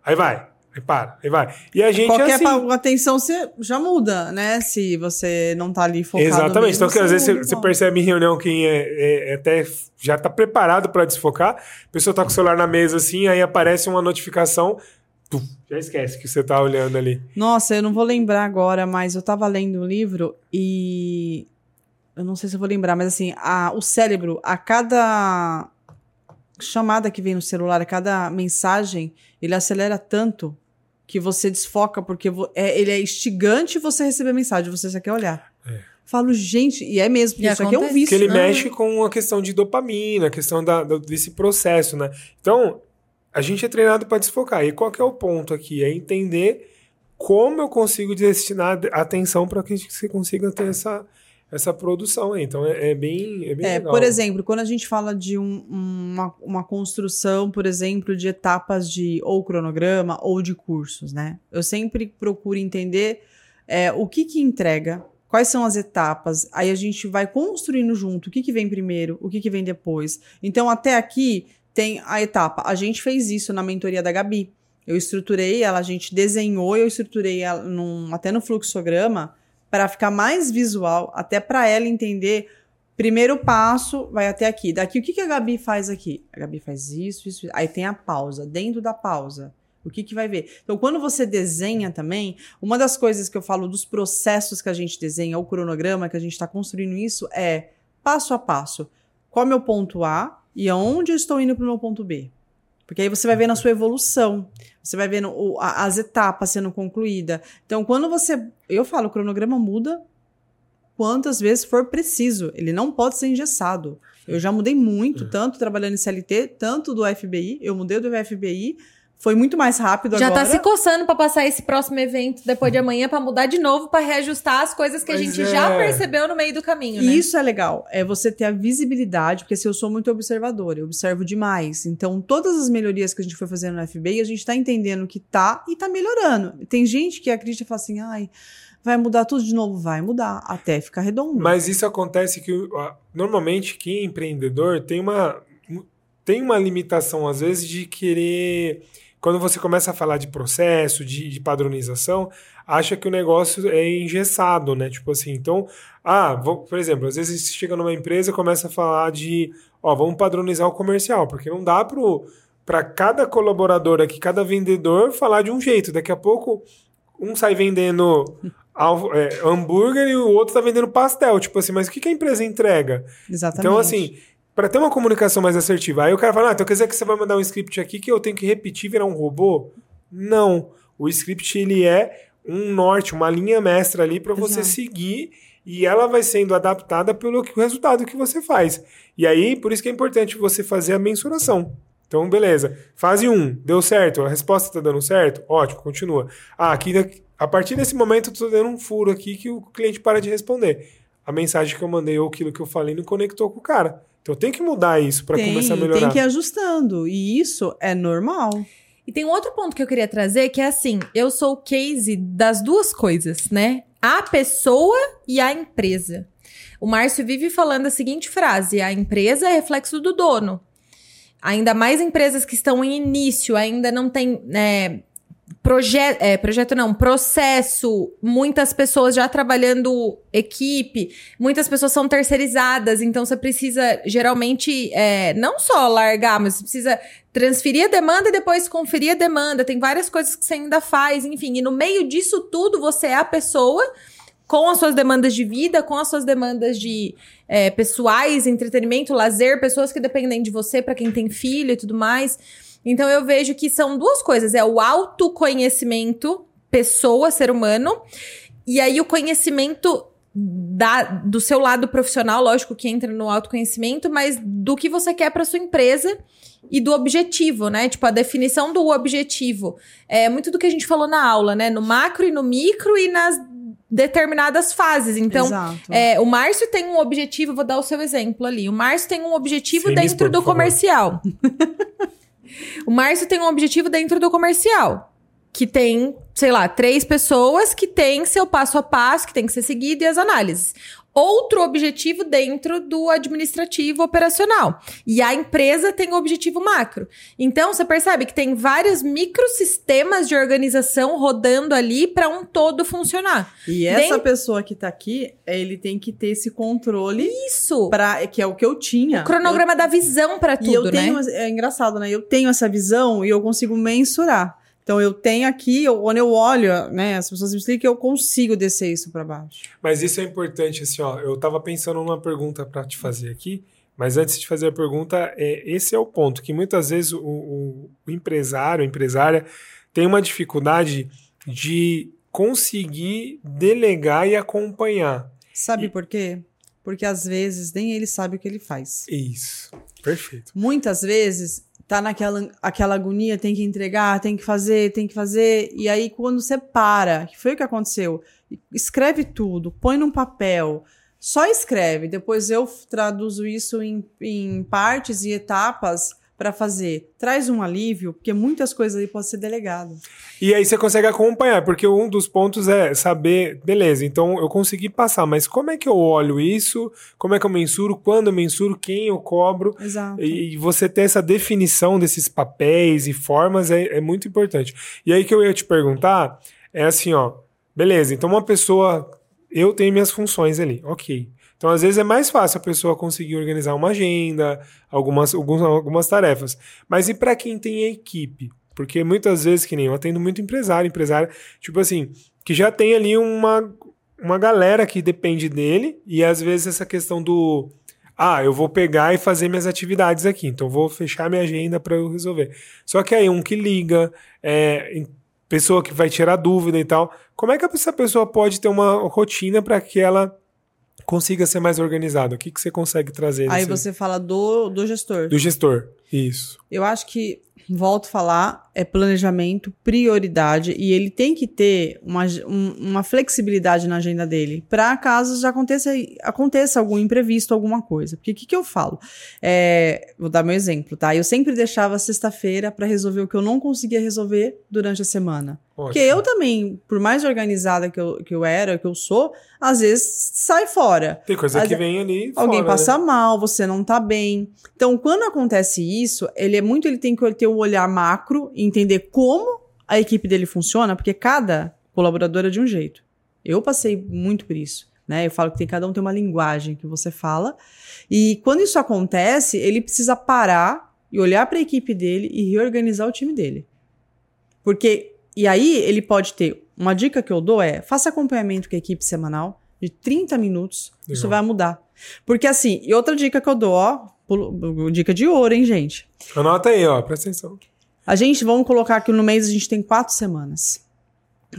Aí vai, aí para, aí vai. E a gente Qualquer assim. atenção você já muda, né? Se você não tá ali focado Exatamente. mesmo, Então, que às vezes você, percebe em reunião quem é, é- é até já tá preparado pra desfocar. A pessoa tá com o celular na mesa assim, aí aparece uma notificação. tu, já esquece que você tá olhando ali. Nossa, eu não vou lembrar agora, mas eu tava lendo um livro e. Eu não sei se eu vou lembrar, mas assim, a, o cérebro, a cada chamada que vem no celular, a cada mensagem, ele acelera tanto que você desfoca porque é, ele é instigante você receber a mensagem, você só quer olhar. É. Falo, gente, e é mesmo, porque E isso aqui é um acontece. vício. que ele né? mexe com a questão de dopamina, a questão da, da- desse processo, né? Então, a gente é treinado para desfocar. E qual que é o ponto aqui? É entender como eu consigo destinar atenção para que você consiga ter essa, essa produção aí. Então, é, é bem, é bem É, legal. por exemplo, quando a gente fala de um- uma, uma construção, por exemplo, de etapas de ou cronograma ou de cursos, né? Eu sempre procuro entender é, o que que entrega, quais são as etapas, aí a gente vai construindo junto o que que vem primeiro, o que que vem depois. Então, até aqui tem a etapa. A gente fez isso na mentoria da Gabi. Eu estruturei ela, a gente desenhou, eu estruturei ela num- até no fluxograma para ficar mais visual, até para ela entender Primeiro passo vai até aqui. Daqui, o que, que a Gabi faz aqui? A Gabi faz isso, isso, isso. Aí tem a pausa. Dentro da pausa, o que, que vai ver? Então, quando você desenha também, uma das coisas que eu falo dos processos que a gente desenha, o cronograma que a gente está construindo isso, é passo a passo. Qual é o meu ponto A e aonde eu estou indo para o meu ponto B? Porque aí você vai vendo a sua evolução, você vai vendo o- a- as etapas sendo concluídas. Então, quando você. Eu falo, o cronograma muda quantas vezes for preciso. Ele não pode ser engessado. Eu já mudei muito, tanto trabalhando em CLT, tanto do FBI. Eu mudei do FBI, foi muito mais rápido Já agora. tá se coçando pra passar esse próximo evento depois de amanhã pra mudar de novo, pra reajustar as coisas que a Mas gente é. já percebeu no meio do caminho, né? E isso é legal, é você ter a visibilidade, porque se eu sou muito observadora, eu observo demais. Então, todas as melhorias que a gente foi fazendo no FBI, a gente tá entendendo que tá e tá melhorando. Tem gente que acredita e fala assim, ai, vai mudar tudo de novo, vai mudar, até ficar redondo. Mas isso acontece que normalmente quem é empreendedor tem uma tem uma limitação às vezes de querer quando você começa a falar de processo, de, de padronização, acha que o negócio é engessado, né? Tipo assim, então, ah, vou- por exemplo, às vezes você chega numa empresa e começa a falar de, ó, vamos padronizar o comercial, porque não dá para cada colaborador aqui, cada vendedor falar de um jeito. Daqui a pouco um sai vendendo (laughs) alvo- é, hambúrguer e o outro tá vendendo pastel. Tipo assim, mas o que, que a empresa entrega? Exatamente. Então, assim, para ter uma comunicação mais assertiva, aí o cara fala, ah, então quer dizer que você vai mandar um script aqui que eu tenho que repetir e virar um robô? Não. O script, ele é um norte, uma linha mestra ali para você Exato. seguir e ela vai sendo adaptada pelo resultado que você faz. E aí, por isso que é importante você fazer a mensuração. Então, beleza. Fase 1, deu certo, a resposta está dando certo? Ótimo, continua. Ah, aqui, a partir desse momento eu tô dando um furo aqui que o cliente para de responder. A mensagem que eu mandei ou aquilo que eu falei não conectou com o cara. Então tem que mudar isso para começar a melhorar. tem que ir ajustando. E isso é normal. E tem um outro ponto que eu queria trazer, que é assim, eu sou o case das duas coisas, né? A pessoa e a empresa. O Márcio vive falando a seguinte frase: a empresa é reflexo do dono. Ainda mais empresas que estão em início, ainda não tem né, proje é, projeto não, processo, muitas pessoas já trabalhando equipe, muitas pessoas são terceirizadas, então você precisa geralmente é, não só largar, mas você precisa transferir a demanda e depois conferir a demanda. Tem várias coisas que você ainda faz, enfim. E no meio disso tudo, você é a pessoa com as suas demandas de vida, com as suas demandas de é, pessoais, entretenimento, lazer, pessoas que dependem de você, para quem tem filho e tudo mais. Então eu vejo que são duas coisas: é o autoconhecimento, pessoa, ser humano, e aí o conhecimento da, do seu lado profissional, lógico que entra no autoconhecimento, mas do que você quer para sua empresa e do objetivo, né? Tipo, a definição do objetivo. É muito do que a gente falou na aula, né? No macro e no micro e nas determinadas fases. Então, é, o Márcio tem um objetivo, vou dar o seu exemplo ali. O Márcio tem um objetivo me dentro do por favor. comercial. (laughs) o Márcio tem um objetivo dentro do comercial. Que tem, sei lá, três pessoas que tem seu passo a passo, que tem que ser seguido e as análises. Outro objetivo dentro do administrativo operacional. E a empresa tem o objetivo macro. Então, você percebe que tem vários microsistemas de organização rodando ali para um todo funcionar. E essa Dentro- pessoa que tá aqui, ele tem que ter esse controle Isso! para que é o que eu tinha. O cronograma da visão pra Eu- e eu tudo, tenho, né? é engraçado, né? Eu tenho essa visão e eu consigo mensurar. Então eu tenho aqui, eu- quando eu olho, né, as pessoas me explicam que eu consigo descer isso para baixo. Mas isso é importante, assim, ó. Eu tava pensando numa pergunta para te fazer aqui, mas antes de fazer a pergunta, é, esse é o ponto, que muitas vezes o, o- o empresário, a empresária, tem uma dificuldade de conseguir delegar e acompanhar. Sabe E- por quê? Porque às vezes nem ele sabe o que ele faz. Isso. Perfeito. Muitas vezes tá naquela aquela agonia, tem que entregar, tem que fazer, tem que fazer. E aí, quando você para, que foi o que aconteceu, escreve tudo, põe num papel, só escreve. Depois eu traduzo isso em, em partes e etapas para fazer. Traz um alívio, porque muitas coisas aí podem ser delegado. E aí você consegue acompanhar, porque um dos pontos é saber, beleza, então eu consegui passar, mas como é que eu olho isso? Como é que eu mensuro? Quando eu mensuro? Quem eu cobro? Exato. E você ter essa definição desses papéis e formas é, é muito importante. E aí que eu ia te perguntar é assim, ó, beleza, então uma pessoa, eu tenho minhas funções ali, ok. Então, às vezes, é mais fácil a pessoa conseguir organizar uma agenda, algumas, alguns- algumas tarefas. Mas e para quem tem equipe? Porque muitas vezes, que nem eu atendo muito empresário, empresário, tipo assim, que já tem ali uma, uma galera que depende dele, e às vezes essa questão do ah, eu vou pegar e fazer minhas atividades aqui, então vou fechar minha agenda para eu resolver. Só que aí um que liga, é, pessoa que vai tirar dúvida e tal, como é que essa pessoa pode ter uma rotina para que ela consiga ser mais organizada? O que, que você consegue trazer Aí desse- você fala do, do gestor. do gestor? Isso. Eu acho que, volto a falar, é planejamento, prioridade, e ele tem que ter uma, um- uma flexibilidade na agenda dele, para caso já aconteça, aconteça algum imprevisto, alguma coisa. Porque o que, que eu falo? É, vou dar meu exemplo, tá? Eu sempre deixava sexta-feira para resolver o que eu não conseguia resolver durante a semana. Porque eu também, por mais organizada que eu, que eu era, que eu sou, às vezes sai fora. Tem coisa Às que ve- vem ali. Alguém fora, passa né? mal, você não tá bem. Então, quando acontece isso, ele é muito, ele tem que ter um olhar macro e entender como a equipe dele funciona, porque cada colaborador é de um jeito. Eu passei muito por isso, né? Eu falo que tem cada um tem uma linguagem que você fala. E quando isso acontece, ele precisa parar e olhar para a equipe dele e reorganizar o time dele. Porque e aí ele pode ter uma dica que eu dou é: faça acompanhamento com a equipe semanal de 30 minutos. Isso Legal. vai mudar. Porque assim, e outra dica que eu dou, ó, pulo- dica de ouro, hein, gente? Anota aí, ó, presta atenção. A gente, vamos colocar que no mês a gente tem quatro semanas.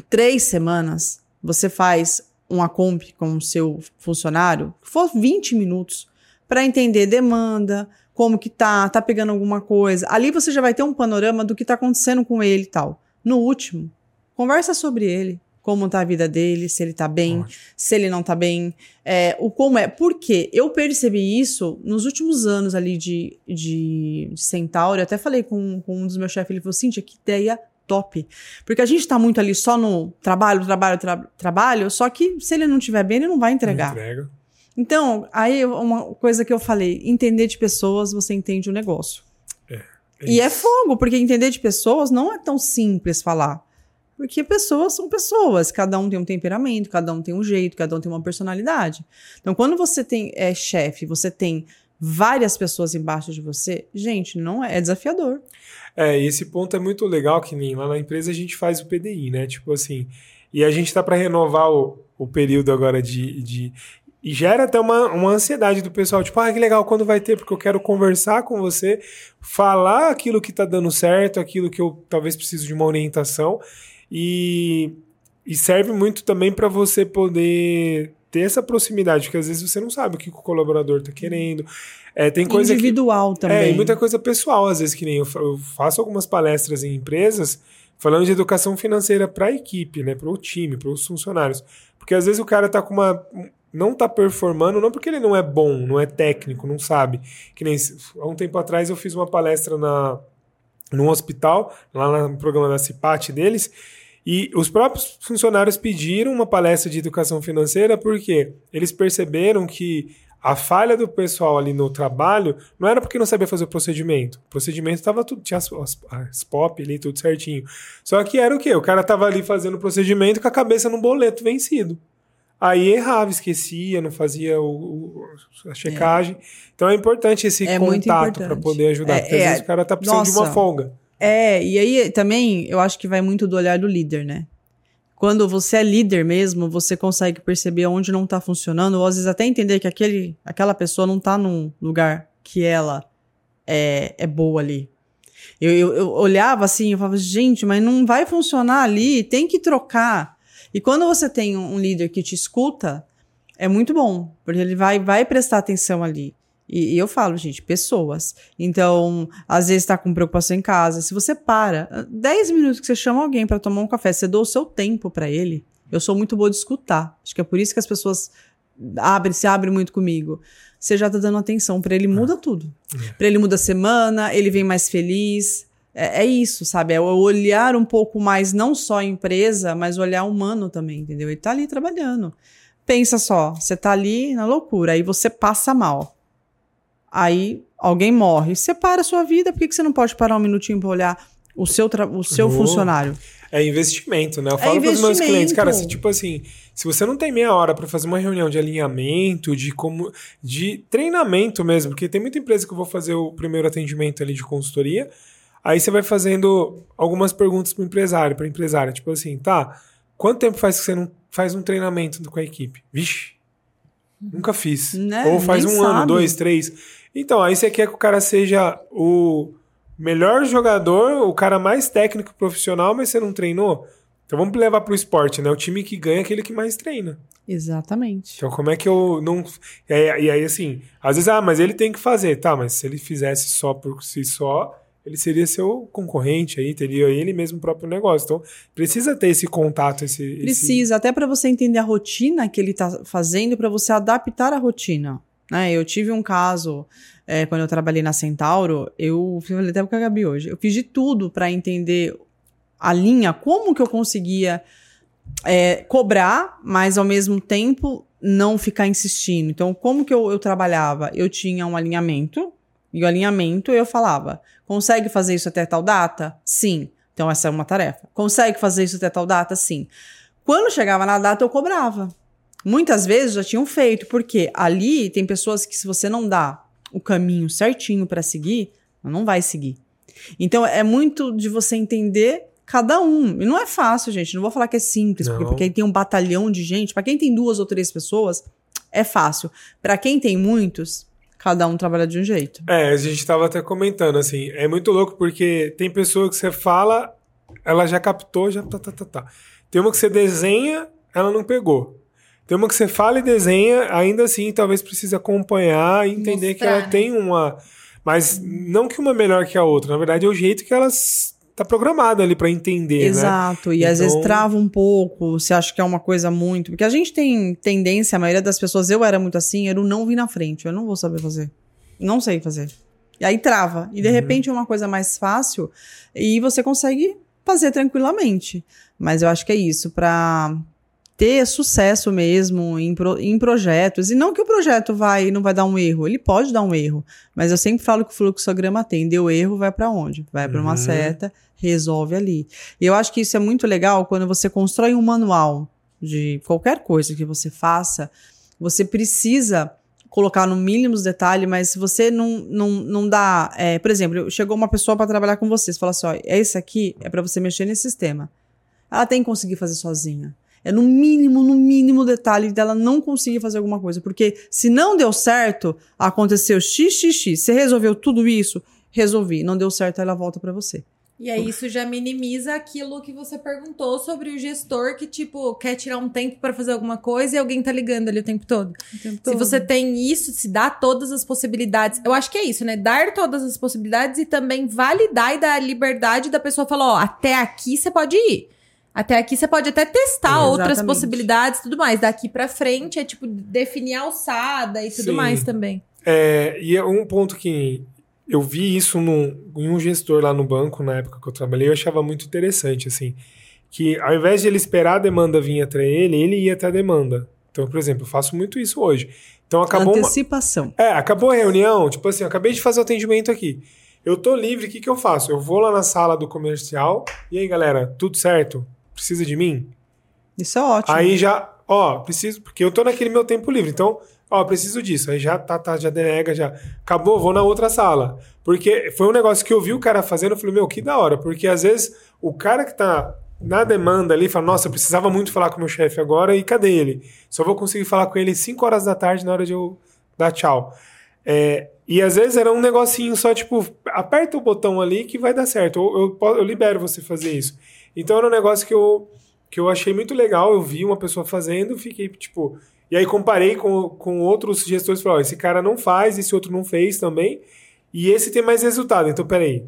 Três semanas, você faz uma comp com o seu funcionário, que for 20 minutos, para entender demanda, como que tá, tá pegando alguma coisa. Ali você já vai ter um panorama do que tá acontecendo com ele e tal. No último, conversa sobre ele, como tá a vida dele, se ele tá bem, Ótimo. se ele não tá bem, é, o como é. Por quê? Eu percebi isso nos últimos anos ali de, de, de Centauri. Eu até falei com, com um dos meus chefes, ele falou, Cíntia, que ideia top. Porque a gente tá muito ali só no trabalho, trabalho, tra- trabalho, só que se ele não tiver bem, ele não vai entregar. Entrega. Então, aí uma coisa que eu falei, entender de pessoas, você entende o negócio. É E é fogo, porque entender de pessoas não é tão simples falar. Porque pessoas são pessoas, cada um tem um temperamento, cada um tem um jeito, cada um tem uma personalidade. Então, quando você tem é chefe, você tem várias pessoas embaixo de você, gente, não é, é desafiador. É, e esse ponto é muito legal, que nem lá na empresa a gente faz o PDI, né? Tipo assim, e a gente tá para renovar o, o período agora de, de. E gera até uma, uma ansiedade do pessoal, tipo, ah, que legal, quando vai ter? Porque eu quero conversar com você, falar aquilo que tá dando certo, aquilo que eu talvez preciso de uma orientação. E, e serve muito também para você poder ter essa proximidade, porque às vezes você não sabe o que o colaborador tá querendo. É, tem coisa que Individual também. é, e muita coisa pessoal, às vezes, que nem eu, eu faço algumas palestras em empresas falando de educação financeira para a equipe, né, para o time, para os funcionários. Porque às vezes o cara tá com uma não tá performando, não porque ele não é bom, não é técnico, não sabe. Que nem há um tempo atrás eu fiz uma palestra na num hospital, lá no programa da CIPAT deles, e os próprios funcionários pediram uma palestra de educação financeira porque eles perceberam que a falha do pessoal ali no trabalho não era porque não sabia fazer o procedimento. O procedimento estava tudo, tinha as, as, POP ali, tudo certinho. Só que era o quê? O cara tava ali fazendo o procedimento com a cabeça no boleto vencido. Aí errava, esquecia, não fazia o, o- a checagem. Então é importante esse É contato para poder ajudar. É, porque às é, vezes o cara tá precisando de uma nossa. folga. É, e aí também eu acho que vai muito do olhar do líder, né? Quando você é líder mesmo, você consegue perceber onde não tá funcionando, ou às vezes até entender que aquele, aquela pessoa não tá num lugar que ela é, é boa ali. Eu, eu, eu olhava assim, eu falava, gente, mas não vai funcionar ali, tem que trocar. E quando você tem um líder que te escuta, é muito bom, porque ele vai, vai prestar atenção ali. E, e eu falo, gente, pessoas. Então, às vezes está com preocupação em casa. Se você para, 10 minutos que você chama alguém para tomar um café, você dá o seu tempo para ele. Eu sou muito boa de escutar. Acho que é por isso que as pessoas abrem, se abrem muito comigo. Você já tá dando atenção para ele, muda tudo. É. Para ele muda a semana, ele vem mais feliz. É, é isso, sabe? É olhar um pouco mais, não só a empresa, mas olhar humano também, entendeu? Ele tá ali trabalhando. Pensa só, você tá ali na loucura, aí você passa mal. Aí alguém morre. Você para a sua vida, por que, que você não pode parar um minutinho para olhar o seu, o seu Vou. funcionário? É investimento, né? Eu falo para os meus clientes, cara, se, tipo assim, se você não tem meia hora para fazer uma reunião de alinhamento, de como, de treinamento mesmo, porque tem muita empresa que eu vou fazer o primeiro atendimento ali de consultoria, aí você vai fazendo algumas perguntas para o empresário, para empresária, tipo assim, tá? Quanto tempo faz que você não faz um treinamento com a equipe? Vixe, nunca fiz. Né? Ou faz Nem um ano, sabe. dois, três. Então, aí você quer que o cara seja o melhor jogador, o cara mais técnico e profissional, mas você não treinou? Então vamos levar pro esporte, né? O time que ganha é aquele que mais treina. Exatamente. Então como é que eu não... E aí, e aí, assim, às vezes, ah, mas ele tem que fazer. Tá, mas se ele fizesse só por si só, ele seria seu concorrente aí, teria ele mesmo o próprio negócio. Então precisa ter esse contato, esse... esse- Precisa, até para você entender a rotina que ele tá fazendo, para você adaptar a rotina. Né? Eu tive um caso, é, quando eu trabalhei na Centauro, eu falei até com a Gabi hoje, eu fiz de tudo para entender a linha, como que eu conseguia é, cobrar, mas ao mesmo tempo não ficar insistindo. Então, como que eu, eu trabalhava? Eu tinha um alinhamento, e o alinhamento eu falava: consegue fazer isso até tal data? Sim. Então, essa é uma tarefa. Consegue fazer isso até tal data? Sim. Quando chegava na data, eu cobrava. Muitas vezes já tinham feito, porque ali tem pessoas que, se você não dá o caminho certinho para seguir, não vai seguir. Então, é muito de você entender cada um. E não é fácil, gente. Não vou falar que é simples, porque, Não. porque aí tem um batalhão de gente. Para quem tem duas ou três pessoas, é fácil. Para quem tem muitos, cada um trabalha de um jeito. É, a gente tava até comentando, assim, é muito louco porque tem pessoa que você fala, ela já captou, já tá, tá, tá, tá. Tem uma que você desenha, ela não pegou. Tem uma que você fala e desenha, ainda assim, talvez precise acompanhar e entender que Mostrar, ela né? tem uma. Mas não que uma é melhor que a outra, na verdade é o jeito que ela s- tá programada ali pra entender, né? Exato. E às vezes Então- trava um pouco, você acha que é uma coisa muito. Porque a gente tem tendência, a maioria das pessoas, eu era muito assim, o não vir na frente. Eu não vou saber fazer. Não sei fazer. E aí trava. E de Uhum. repente é uma coisa mais fácil e você consegue fazer tranquilamente. Mas eu acho que é isso, pra ter sucesso mesmo em, pro- em projetos. E não que o projeto vai não vai dar um erro, ele pode dar um erro. Mas eu sempre falo que o fluxograma tem. Deu erro, vai pra onde? Vai pra uma Uhum. seta, resolve ali. E eu acho que isso é muito legal quando você constrói um manual de qualquer coisa que você faça, você precisa colocar no mínimo os detalhes, mas se você não, não, não dá. é, por exemplo, chegou uma pessoa para trabalhar com você, você fala assim: ó, esse aqui é para você mexer nesse sistema. Ela tem que conseguir fazer sozinha. É no mínimo, no mínimo detalhe dela não conseguir fazer alguma coisa. Porque se não deu certo, aconteceu xxx. Você resolveu tudo isso? Resolvi. Não deu certo, ela volta para você. E aí isso já minimiza aquilo que você perguntou sobre o gestor que, tipo, quer tirar um tempo pra fazer alguma coisa e alguém tá ligando ali o tempo todo. Se você tem isso, se dá todas as possibilidades. Eu acho que é isso, né? Dar todas as possibilidades e também validar e dar a liberdade da pessoa falar, ó, até aqui você pode ir. Até aqui você pode até testar É, outras possibilidades e tudo mais. Daqui pra frente é, tipo, definir a alçada e tudo Sim. mais também. É, e é um ponto que eu vi isso num, em um gestor lá no banco, na época que eu trabalhei, eu achava muito interessante, assim, que ao invés de ele esperar a demanda vir até ele, ele ia até a demanda. Então, por exemplo, eu faço muito isso hoje. Então, acabou uma, Antecipação. É, acabou a reunião, tipo assim, eu acabei de fazer o atendimento aqui. Eu tô livre, o que, que eu faço? Eu vou lá na sala do comercial, e aí, galera, tudo certo? Precisa de mim? Isso é ótimo. Aí já, ó, preciso, porque eu tô naquele meu tempo livre, então, ó, preciso disso. Aí já tá, tá, já denega, já. Acabou, vou na outra sala. Porque foi um negócio que eu vi o cara fazendo, eu falei, meu, que da hora. Porque às vezes o cara que tá na demanda ali fala, nossa, eu precisava muito falar com o meu chefe agora, e cadê ele? Só vou conseguir falar com ele 5 horas da tarde na hora de eu dar tchau. É, E às vezes era um negocinho só, tipo, aperta o botão ali que vai dar certo. Eu, eu, eu libero você fazer isso. Então era um negócio que eu, que eu achei muito legal. Eu vi uma pessoa fazendo, fiquei, tipo. E aí comparei com, com outros gestores e falei: ó, esse cara não faz, esse outro não fez também. E esse tem mais resultado. Então, peraí.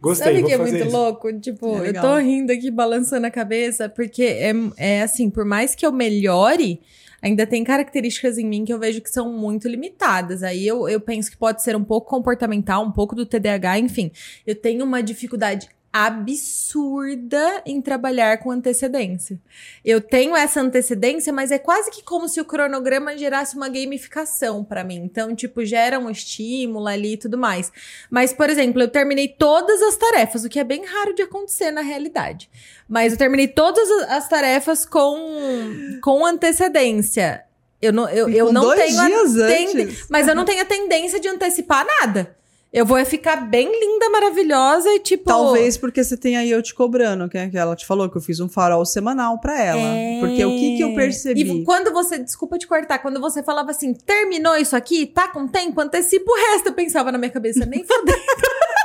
Gostei, Sabe que é muito isso. louco? Tipo, É eu tô rindo aqui, balançando a cabeça, porque é, é assim, por mais que eu melhore, ainda tem características em mim que eu vejo que são muito limitadas. Aí eu, eu penso que pode ser um pouco comportamental, um pouco do TDAH, enfim. Eu tenho uma dificuldade absurda em trabalhar com antecedência. Eu tenho essa antecedência, mas é quase que como se o cronograma gerasse uma gamificação pra mim. Então, tipo, gera um estímulo ali e tudo mais. Mas, por exemplo, eu terminei todas as tarefas, o que é bem raro de acontecer na realidade. Mas eu terminei todas as- as tarefas com, com antecedência. Eu não, eu, eu não dois tenho a dias antes. Mas eu não tenho a tendência de antecipar nada. Eu vou ficar bem linda, maravilhosa e tipo. Talvez porque você tem aí eu te cobrando, que, é que ela te falou que eu fiz um farol semanal pra ela. É. Porque o que, que eu percebi? E quando você, desculpa te cortar, quando você falava assim, terminou isso aqui, tá com tempo, antecipa o resto, eu pensava na minha cabeça, nem fodendo. (laughs)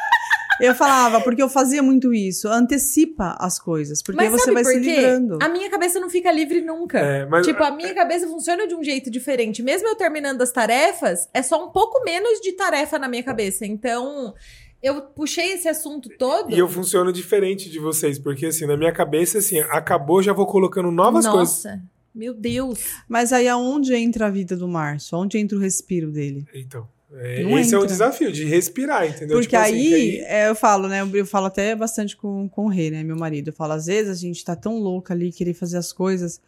Eu falava, porque eu fazia muito isso. Antecipa as coisas, porque Mas você sabe vai por se quê? livrando. A minha cabeça não fica livre nunca. É, mas- Tipo, a minha cabeça funciona de um jeito diferente. Mesmo eu terminando as tarefas, é só um pouco menos de tarefa na minha cabeça. Então, eu puxei esse assunto todo. E eu funciono diferente de vocês, porque assim, na minha cabeça, assim, acabou, já vou colocando novas coisas. Nossa, meu Deus. Mas aí aonde entra a vida do Márcio? Onde entra o respiro dele? Então, é, Não esse é o entra. desafio, de respirar, entendeu? Porque Tipo assim, aí, que é, eu falo, né? Eu falo até bastante com, com o Rei, né? Meu marido. Eu falo, às vezes a gente tá tão louca ali, querer fazer as coisas,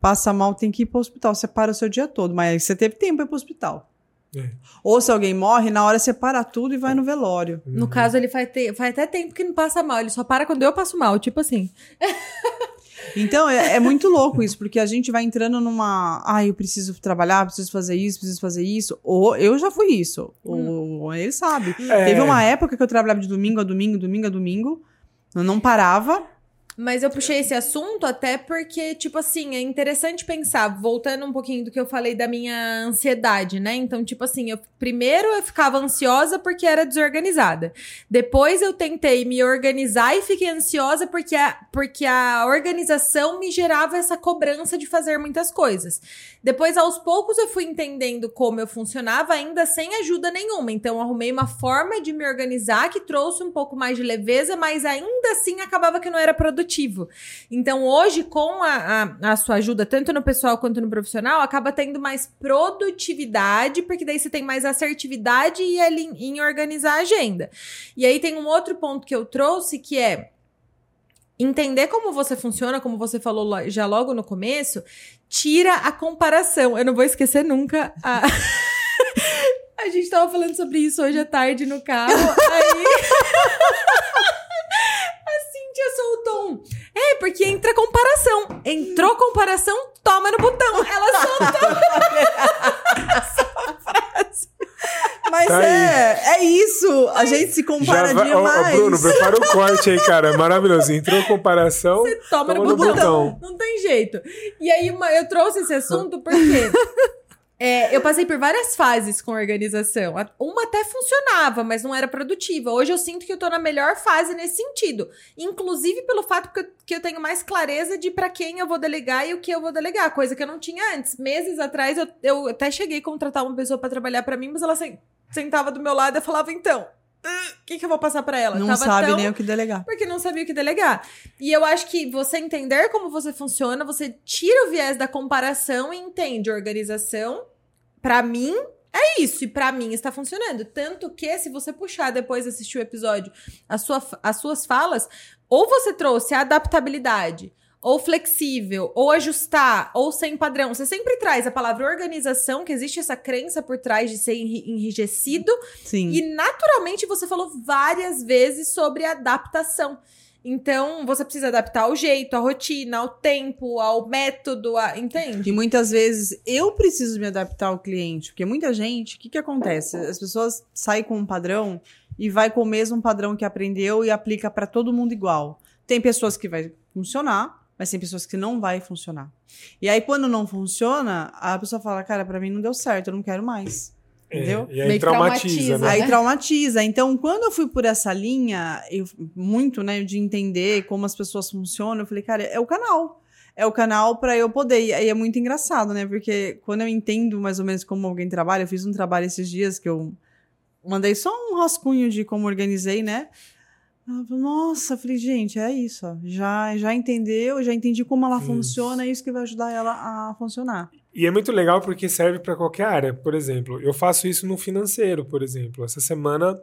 passa mal, tem que ir pro hospital. Você para o seu dia todo, mas aí você teve tempo pra ir pro hospital. É. Ou se alguém morre, na hora você para tudo e vai no velório. Uhum. No caso, ele faz, te- faz até tempo que não passa mal. Ele só para quando eu passo mal. Tipo assim. (laughs) Então é, é muito louco isso, porque a gente vai entrando numa. Ah, eu preciso trabalhar, preciso fazer isso, preciso fazer isso. Ou eu já fui isso. Ou ele sabe. É. Teve uma época que eu trabalhava de domingo a domingo, domingo a domingo. Eu não parava. Mas eu puxei esse assunto até porque, tipo assim, é interessante pensar, voltando um pouquinho do que eu falei da minha ansiedade, né? Então, tipo assim, eu primeiro eu ficava ansiosa porque era desorganizada. Depois eu tentei me organizar e fiquei ansiosa porque a, porque a organização me gerava essa cobrança de fazer muitas coisas. Depois, aos poucos, eu fui entendendo como eu funcionava, ainda sem ajuda nenhuma. Então, arrumei uma forma de me organizar que trouxe um pouco mais de leveza, mas ainda assim acabava que não era produtivo. Então, hoje, com a, a, a sua ajuda, tanto no pessoal quanto no profissional, acaba tendo mais produtividade, porque daí você tem mais assertividade e ali em organizar a agenda. E aí tem um outro ponto que eu trouxe que é entender como você funciona, como você falou lo- já logo no começo, tira a comparação. Eu não vou esquecer nunca a. (laughs) A gente tava falando sobre isso hoje à tarde no carro. Aí. (laughs) A Cíntia soltou um. É, porque entra comparação. Entrou comparação, toma no botão. Ela soltou. (laughs) Mas Tá é, é isso. A gente se compara Já vai, ó, ó, demais. Bruno, prepara o corte aí, cara. Maravilhoso. Entrou comparação. toma, no, Toma no botão. botão. Não tem jeito. E aí uma- eu trouxe esse assunto porque é, eu passei por várias fases com organização. Uma até funcionava, mas não era produtiva. Hoje eu sinto que eu tô na melhor fase nesse sentido. Inclusive pelo fato que eu, que eu tenho mais clareza de pra quem eu vou delegar e o que eu vou delegar, coisa que eu não tinha antes. Meses atrás eu, eu até cheguei a contratar uma pessoa pra trabalhar pra mim, mas ela sen- sentava do meu lado e falava, então, o que, que eu vou passar pra ela? Não Tava sabe tão- nem o que delegar. porque não sabia o que delegar. E eu acho que você entender como você funciona, você tira o viés da comparação e entende organização. Pra mim, é isso. E pra mim está funcionando. Tanto que, se você puxar depois de assistir o episódio, a sua, as suas falas, ou você trouxe a adaptabilidade, ou flexível, ou ajustar, ou sem padrão. Você sempre traz a palavra organização, que existe essa crença por trás de ser enri- enrijecido, Sim. e naturalmente você falou várias vezes sobre adaptação. Então, você precisa adaptar ao jeito, à rotina, ao tempo, ao método, a... entende? E muitas vezes eu preciso me adaptar ao cliente, porque muita gente, o que, que acontece? As pessoas saem com um padrão e vai com o mesmo padrão que aprendeu e aplica para todo mundo igual. Tem pessoas que vai funcionar, mas tem pessoas que não vai funcionar. E aí quando não funciona, a pessoa fala: "Cara, para mim não deu certo, eu não quero mais". É, Entendeu? e aí Meio traumatiza, traumatiza, né? Aí traumatiza. Então, quando eu fui por essa linha, eu, muito, né, de entender como as pessoas funcionam, eu falei, cara, é o canal. É o canal pra eu poder. E aí é muito engraçado, né? Porque quando eu entendo mais ou menos como alguém trabalha, eu fiz um trabalho esses dias que eu mandei só um rascunho de como organizei, né? Nossa, falei, gente, é isso. ó. Já, já entendeu, já entendi como ela Isso. funciona, é isso que vai ajudar ela a funcionar. E é muito legal porque serve para qualquer área. Por exemplo, eu faço isso no financeiro, por exemplo. Essa semana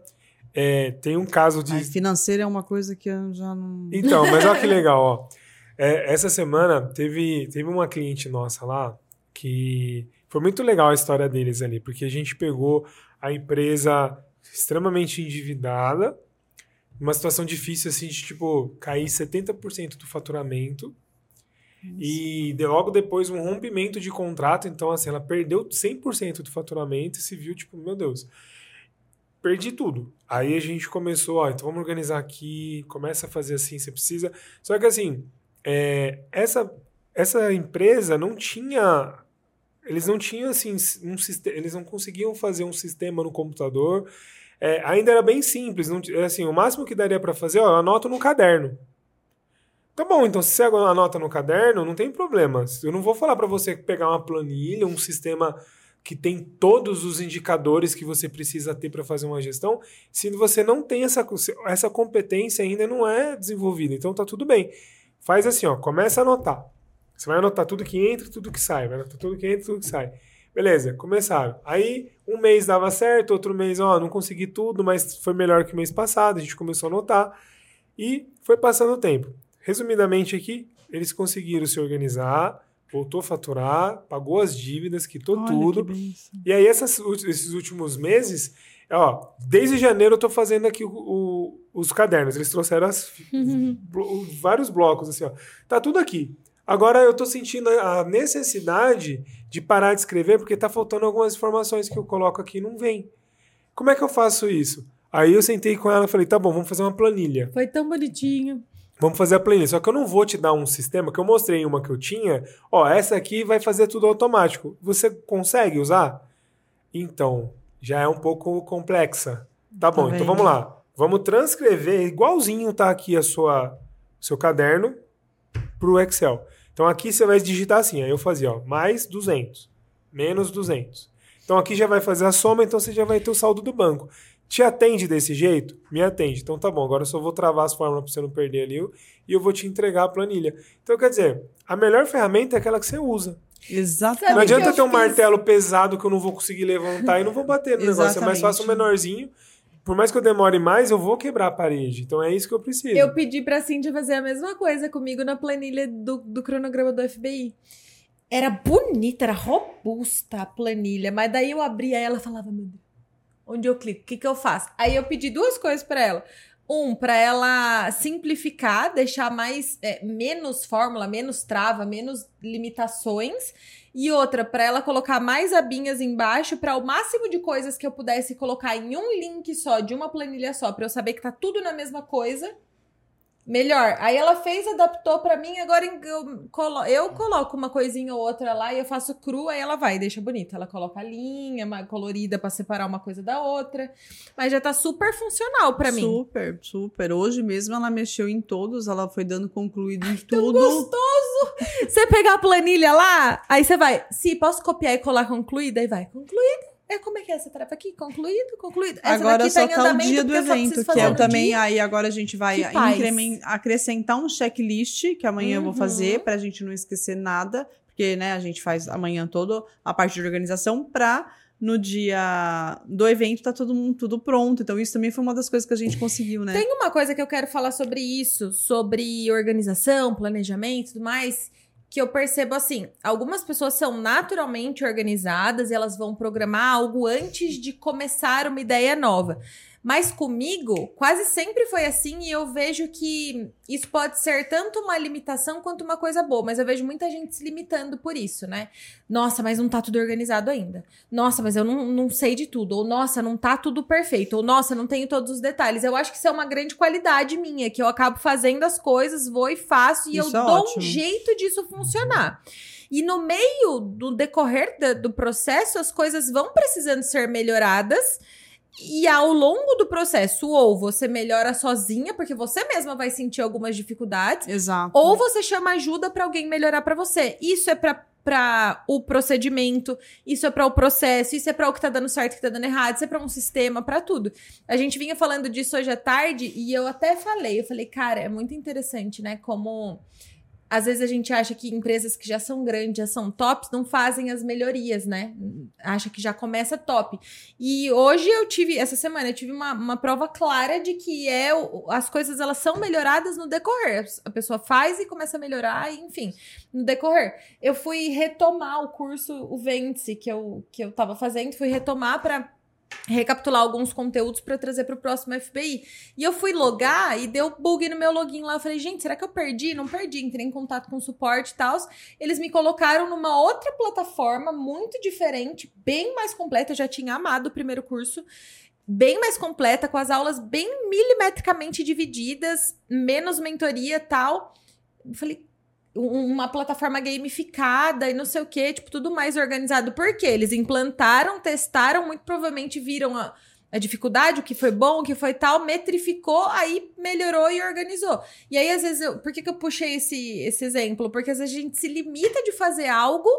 é, tem um caso de. Aí, financeiro é uma coisa que eu já não. Então, (laughs) mas olha que legal, ó. É, essa semana teve, teve uma cliente nossa lá que foi muito legal a história deles ali, porque a gente pegou a empresa extremamente endividada, uma situação difícil assim de tipo cair 70% do faturamento. E de- logo depois um rompimento de contrato, então assim, ela perdeu 100% do faturamento e se viu tipo, meu Deus, perdi tudo. Aí a gente começou, ó, então vamos organizar aqui, começa a fazer assim, você precisa. Só que assim, é, essa essa empresa não tinha eles não tinham assim um sistema, eles não conseguiam fazer um sistema no computador. É, ainda era bem simples, não, ti- assim, o máximo que daria para fazer, ó, eu anoto no caderno. Tá bom, então se você anota no caderno, não tem problema. Eu não vou falar para você pegar uma planilha, um sistema que tem todos os indicadores que você precisa ter para fazer uma gestão, se você não tem essa, essa competência ainda não é desenvolvida. Então tá tudo bem. Faz assim, ó, começa a anotar. Você vai anotar tudo que entra, tudo que sai, vai anotar tudo que entra, tudo que sai. Beleza, começaram. Aí um mês dava certo, outro mês, ó, não consegui tudo, mas foi melhor que o mês passado, a gente começou a anotar e foi passando o tempo. Resumidamente aqui, eles conseguiram se organizar, voltou a faturar, pagou as dívidas, quitou Olha, tudo. E aí, essas, esses últimos meses, ó, desde janeiro eu tô fazendo aqui o- o- os cadernos. Eles trouxeram as- (laughs) blo- vários blocos, assim, ó. Tá tudo aqui. Agora eu tô sentindo a necessidade de parar de escrever, porque tá faltando algumas informações que eu coloco aqui e não vem. Como é que eu faço isso? Aí eu sentei com ela e falei, tá bom, vamos fazer uma planilha. Foi tão bonitinho. Vamos fazer a planilha. Só que eu não vou te dar um sistema que eu mostrei uma que eu tinha. Ó, essa aqui vai fazer tudo automático. Você consegue usar? Então, já é um pouco complexa. Tá bom, então vendo? vamos lá. Vamos transcrever igualzinho tá aqui a sua seu caderno pro Excel. Então aqui você vai digitar assim, aí eu fazia, ó, mais 200, menos 200. Então aqui já vai fazer a soma, então você já vai ter o saldo do banco. Te atende desse jeito? Me atende. Então tá bom, agora eu só vou travar as fórmulas para você não perder ali e eu vou te entregar a planilha. Então quer dizer, a melhor ferramenta é aquela que você usa. Exatamente. Não o adianta ter um fiz? martelo pesado que eu não vou conseguir levantar e não vou bater no negócio. É mais fácil um menorzinho. Por mais que eu demore mais, eu vou quebrar a parede. Então é isso que eu preciso. Eu pedi pra Cintia fazer a mesma coisa comigo na planilha do, do cronograma do FBI. Era bonita, era robusta a planilha, mas daí eu abria ela e falava, meu Deus, onde eu clico? O que, que eu faço? Aí eu pedi duas coisas pra ela. Um, pra ela simplificar, deixar mais é, menos fórmula, menos trava, menos limitações. E outra, pra ela colocar mais abinhas embaixo, pra o máximo de coisas que eu pudesse colocar em um link só, de uma planilha só, pra eu saber que tá tudo na mesma coisa. Melhor. Aí ela fez, adaptou pra mim, agora eu, colo eu coloco uma coisinha ou outra lá e eu faço cru, aí ela vai, deixa bonito. Ela coloca a linha mais colorida pra separar uma coisa da outra. Mas já tá super funcional pra mim. Super, super. Hoje mesmo ela mexeu em todos, ela foi dando concluído em Tão tudo. gostoso! Você pegar a planilha lá, aí você vai, se posso copiar e colar concluída? Aí vai, concluído. É, como é que é essa tarefa aqui? Concluído, concluído. Essa Agora só tá tá o dia do eu evento, que no também. dia. Aí agora a gente vai acrescentar um checklist que amanhã eu vou Uhum. fazer pra gente não esquecer nada, porque né, a gente faz amanhã todo a parte de organização pra no dia do evento tá todo mundo tudo pronto. Então isso também foi uma das coisas que a gente conseguiu, né? Tem uma coisa que eu quero falar sobre isso, sobre organização, planejamento e tudo mais, que eu percebo assim: algumas pessoas são naturalmente organizadas e elas vão programar algo antes de começar uma ideia nova. Mas comigo, quase sempre foi assim e eu vejo que isso pode ser tanto uma limitação quanto uma coisa boa, mas eu vejo muita gente se limitando por isso, né? Nossa, mas não tá tudo organizado ainda. Nossa, mas eu não, não sei de tudo. Ou nossa, não tá tudo perfeito. Ou nossa, não tenho todos os detalhes. Eu acho que isso é uma grande qualidade minha, que eu acabo fazendo as coisas, vou e faço, e Isso eu é dou ótimo. um jeito disso funcionar. E no meio do decorrer do processo, as coisas vão precisando ser melhoradas. E ao longo do processo, ou você melhora sozinha, porque você mesma vai sentir algumas dificuldades, Exato. ou você chama ajuda pra alguém melhorar pra você. Isso é pra para o procedimento, isso é pra o processo, isso é pra o que tá dando certo, o que tá dando errado, isso é pra um sistema, pra tudo. A gente vinha falando disso hoje à tarde e eu até falei, eu falei, cara, é muito interessante, né, como às vezes a gente acha que empresas que já são grandes, já são tops, não fazem as melhorias, né? Acha que já começa top. E hoje eu tive, essa semana, eu tive uma, uma prova clara de que é as coisas elas são melhoradas no decorrer. A pessoa faz e começa a melhorar, enfim, no decorrer. Eu fui retomar o curso, o Vence, que eu, que eu tava fazendo, fui retomar para recapitular alguns conteúdos para trazer para o próximo FBI. E eu fui logar e deu bug no meu login lá. Eu falei, gente, será que eu perdi? Não perdi. Entrei em contato com o suporte e tal. Eles me colocaram numa outra plataforma muito diferente, bem mais completa. Eu já tinha amado o primeiro curso. Bem mais completa, com as aulas bem milimetricamente divididas, menos mentoria tal. Eu falei, uma plataforma gamificada e não sei o que, tipo, tudo mais organizado. Por quê? Eles implantaram, testaram, muito provavelmente viram a, a dificuldade, o que foi bom, o que foi tal, metrificou, aí melhorou e organizou. E aí, às vezes, eu, por que, que eu puxei esse, esse exemplo? Porque às vezes a gente se limita de fazer algo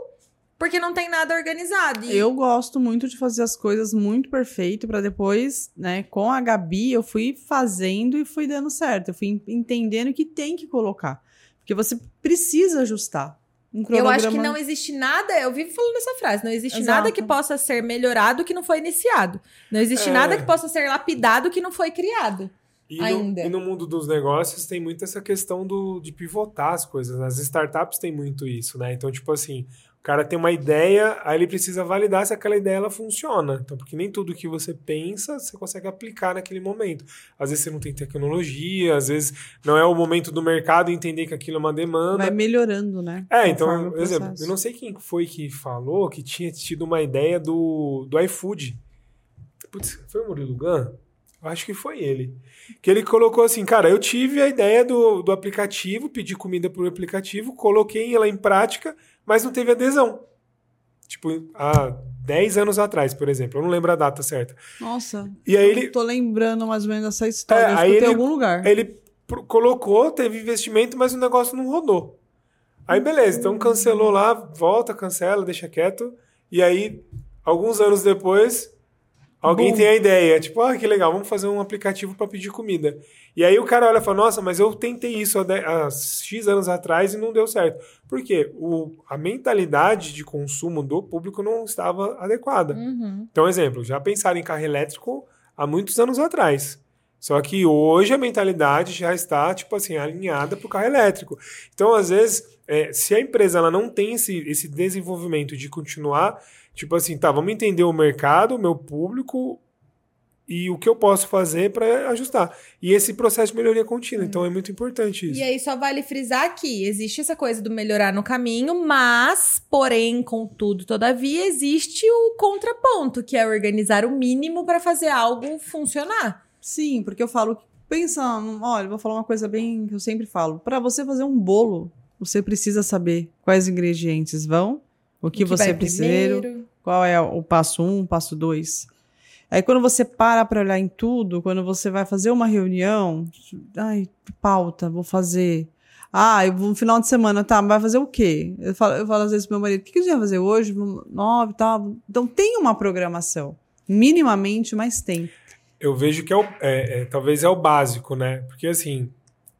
porque não tem nada organizado. E Eu gosto muito de fazer as coisas muito perfeito para depois, né, com a Gabi, eu fui fazendo e fui dando certo. Eu fui en- entendendo que tem que colocar. Porque você precisa ajustar. Um Eu acho que cronograma- não existe nada, eu vivo falando essa frase, não existe Exato. nada que possa ser melhorado que não foi iniciado. Não existe É. nada que possa ser lapidado que não foi criado. E no, Ainda. e no mundo dos negócios tem muito essa questão do, de pivotar as coisas. As startups têm muito isso, né? Então, tipo assim, cara tem uma ideia, aí ele precisa validar se aquela ideia ela funciona. Então, porque nem tudo que você pensa você consegue aplicar naquele momento. Às vezes você não tem tecnologia, às vezes não é o momento do mercado entender que aquilo é uma demanda. vai melhorando, né? É, então, por exemplo, eu não sei quem foi que falou que tinha tido uma ideia do, do iFood. Putz, foi o Murilo Gun? Eu Acho que foi ele. Que ele colocou assim, cara, eu tive a ideia do, do aplicativo, pedi comida por aplicativo, coloquei ela em prática, mas não teve adesão. Tipo, há 10 anos atrás, por exemplo. Eu não lembro a data certa. Nossa. E aí eu ele, tô lembrando mais ou menos essa história. É, aí escutei em ele- algum lugar. ele colocou, teve investimento, mas o negócio não rodou. Aí beleza, então cancelou lá, volta, cancela, deixa quieto. E aí, alguns anos depois, alguém Bom. tem a ideia, tipo, ah, que legal, vamos fazer um aplicativo para pedir comida. E aí o cara olha e fala, nossa, mas eu tentei isso há, há X anos atrás e não deu certo. Por quê? O, a mentalidade de consumo do público não estava adequada. Uhum. Então, exemplo, já pensaram em carro elétrico há muitos anos atrás. Só que hoje a mentalidade já está, tipo assim, alinhada para o carro elétrico. Então, às vezes, é, se a empresa ela não tem esse, esse desenvolvimento de continuar, tipo assim, tá, vamos entender o mercado, o meu público e o que eu posso fazer para ajustar. E esse processo de melhoria contínua. Então, é muito importante isso. E aí só vale frisar que existe essa coisa do melhorar no caminho, mas, porém, contudo, todavia, existe o contraponto, que é organizar o mínimo para fazer algo funcionar. Sim, porque eu falo, pensa, olha, vou falar uma coisa bem que eu sempre falo. Para você fazer um bolo, você precisa saber quais ingredientes vão, o que, O você vai precisa, primeiro. qual é o passo um, o passo dois. Aí quando você para para olhar em tudo, quando você vai fazer uma reunião, ai, pauta, vou fazer. Ah, eu vou no final de semana, tá, vai fazer o quê? Eu falo, eu falo às vezes pro meu marido, o que, que a gente vai fazer hoje? Nove tal. Então tem uma programação. Minimamente, mas tem. eu vejo que é, o, é- é- talvez é o básico, né? Porque assim,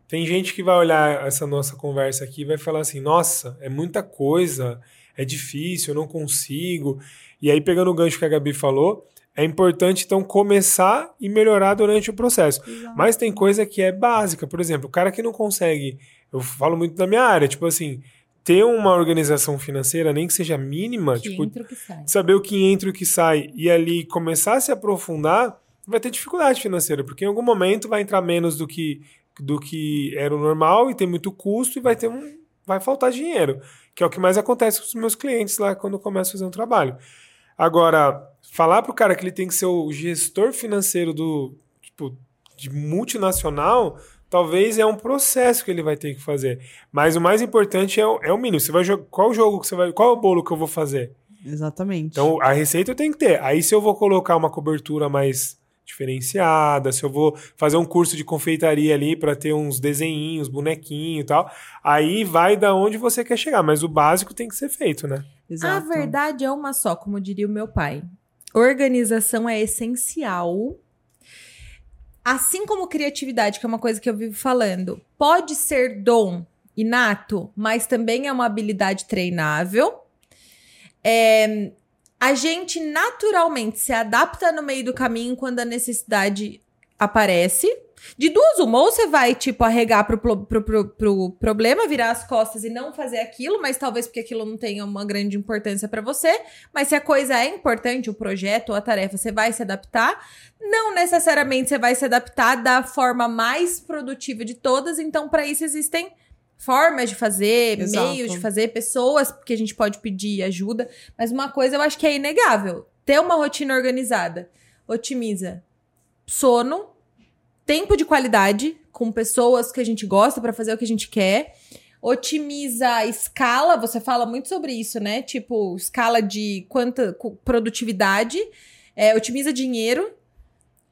tem gente que vai olhar essa nossa conversa aqui e vai falar assim: nossa, é muita coisa, é difícil, eu não consigo. E aí, pegando o gancho que a Gabi falou, é importante então começar e melhorar durante o processo. Mas tem coisa que é básica, por exemplo, o cara que não consegue, eu falo muito da minha área, tipo assim, ter uma organização financeira, nem que seja mínima, Que tipo, entra o que sai. saber o que entra e o que sai e ali começar a se aprofundar, vai ter dificuldade financeira, porque em algum momento vai entrar menos do que do que era o normal e tem muito custo e vai ter um vai faltar dinheiro, que é o que mais acontece com os meus clientes lá quando eu começo a fazer um trabalho. Agora, falar pro cara que ele tem que ser o gestor financeiro do tipo de multinacional, talvez é um processo que ele vai ter que fazer. Mas o mais importante é o, é o mínimo. Você vai jogar. Qual jogo que você vai. Qual é o bolo que eu vou fazer? Exatamente. Então, a receita eu tenho que ter. Aí, se eu vou colocar uma cobertura mais diferenciada, se eu vou fazer um curso de confeitaria ali para ter uns desenhinhos, bonequinho e tal, aí vai da onde você quer chegar, mas o básico tem que ser feito, né? Exato. A verdade é uma só, como diria o meu pai. Organização é essencial. Assim como criatividade, que é uma coisa que eu vivo falando, pode ser dom inato, mas também é uma habilidade treinável. É, a gente naturalmente se adapta no meio do caminho quando a necessidade aparece. De duas, uma, ou você vai, tipo, arregar pro, pro, pro, pro problema, virar as costas e não fazer aquilo, mas talvez porque aquilo não tenha uma grande importância para você. Mas se a coisa é importante, o projeto ou a tarefa, você vai se adaptar. Não necessariamente você vai se adaptar da forma mais produtiva de todas, então, para isso existem formas de fazer, Exato. meios de fazer, pessoas que a gente pode pedir ajuda. Mas uma coisa eu acho que é inegável: ter uma rotina organizada otimiza sono, tempo de qualidade com pessoas que a gente gosta para fazer o que a gente quer. Otimiza a escala, você fala muito sobre isso, né? Tipo, escala de quanta produtividade. É, otimiza dinheiro.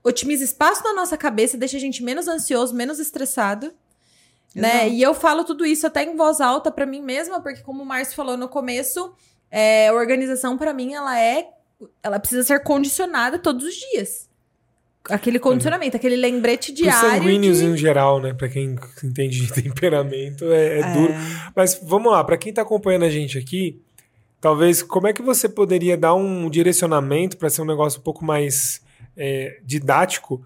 Otimiza espaço na nossa cabeça, deixa a gente menos ansioso, menos estressado. Né? E eu falo tudo isso até em voz alta pra mim mesma, porque como o Márcio falou no começo, é, a organização pra mim ela é, ela precisa ser condicionada todos os dias. Aquele condicionamento, aquele lembrete Os diário. sanguíneos de- em geral, né? Pra quem entende de (laughs) temperamento, é, é duro. Mas vamos lá, pra quem tá acompanhando a gente aqui, talvez como é que você poderia dar um direcionamento pra ser um negócio um pouco mais é, didático?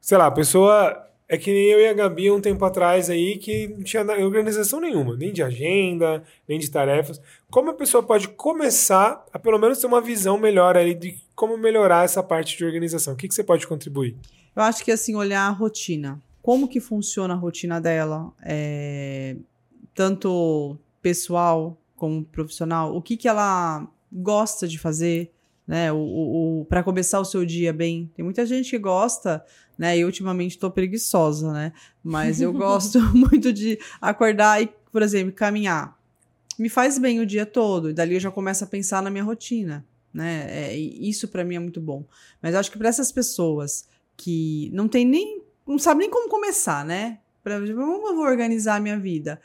Sei lá, a pessoa é que nem eu e a Gabi um tempo atrás aí que não tinha organização nenhuma, nem de agenda, nem de tarefas. Como a pessoa pode começar a pelo menos ter uma visão melhor aí de como melhorar essa parte de organização? O que, que você pode contribuir? Eu acho que assim, olhar a rotina. Como que funciona a rotina dela? É, tanto pessoal como profissional. O que, que ela gosta de fazer, né? O, o, para começar o seu dia bem. Tem muita gente que gosta, né? E ultimamente tô preguiçosa, né? Mas eu (laughs) gosto (laughs) muito de acordar e, por exemplo, caminhar. Me faz bem o dia todo. E dali eu já começo a pensar na minha rotina, né? É, isso para mim é muito bom. Mas acho que para essas pessoas que não tem nem. não sabe nem como começar, né? Tipo, como eu vou organizar a minha vida?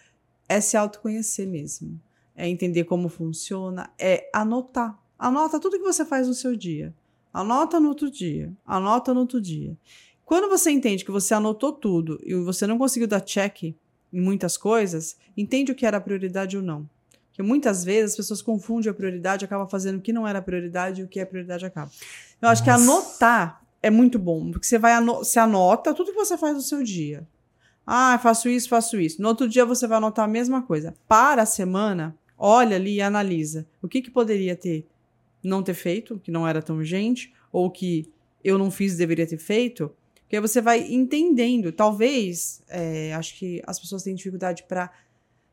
É se autoconhecer mesmo. É entender como funciona, é anotar. Anota tudo que você faz no seu dia. Anota no outro dia. Anota no outro dia. Quando você entende que você anotou tudo e você não conseguiu dar check em muitas coisas, entende o que era prioridade ou não. Porque muitas vezes as pessoas confundem a prioridade, acabam fazendo o que não era prioridade e o que é prioridade acaba. Eu acho que anotar é muito bom, porque você vai ano você anota tudo que você faz no seu dia. Ah, faço isso, faço isso. No outro dia você vai anotar a mesma coisa. Para a semana, olha ali e analisa. O que, que poderia ter não ter feito, que não era tão urgente, ou que eu não fiz e deveria ter feito. Porque aí você vai entendendo. Talvez, é, acho que as pessoas têm dificuldade para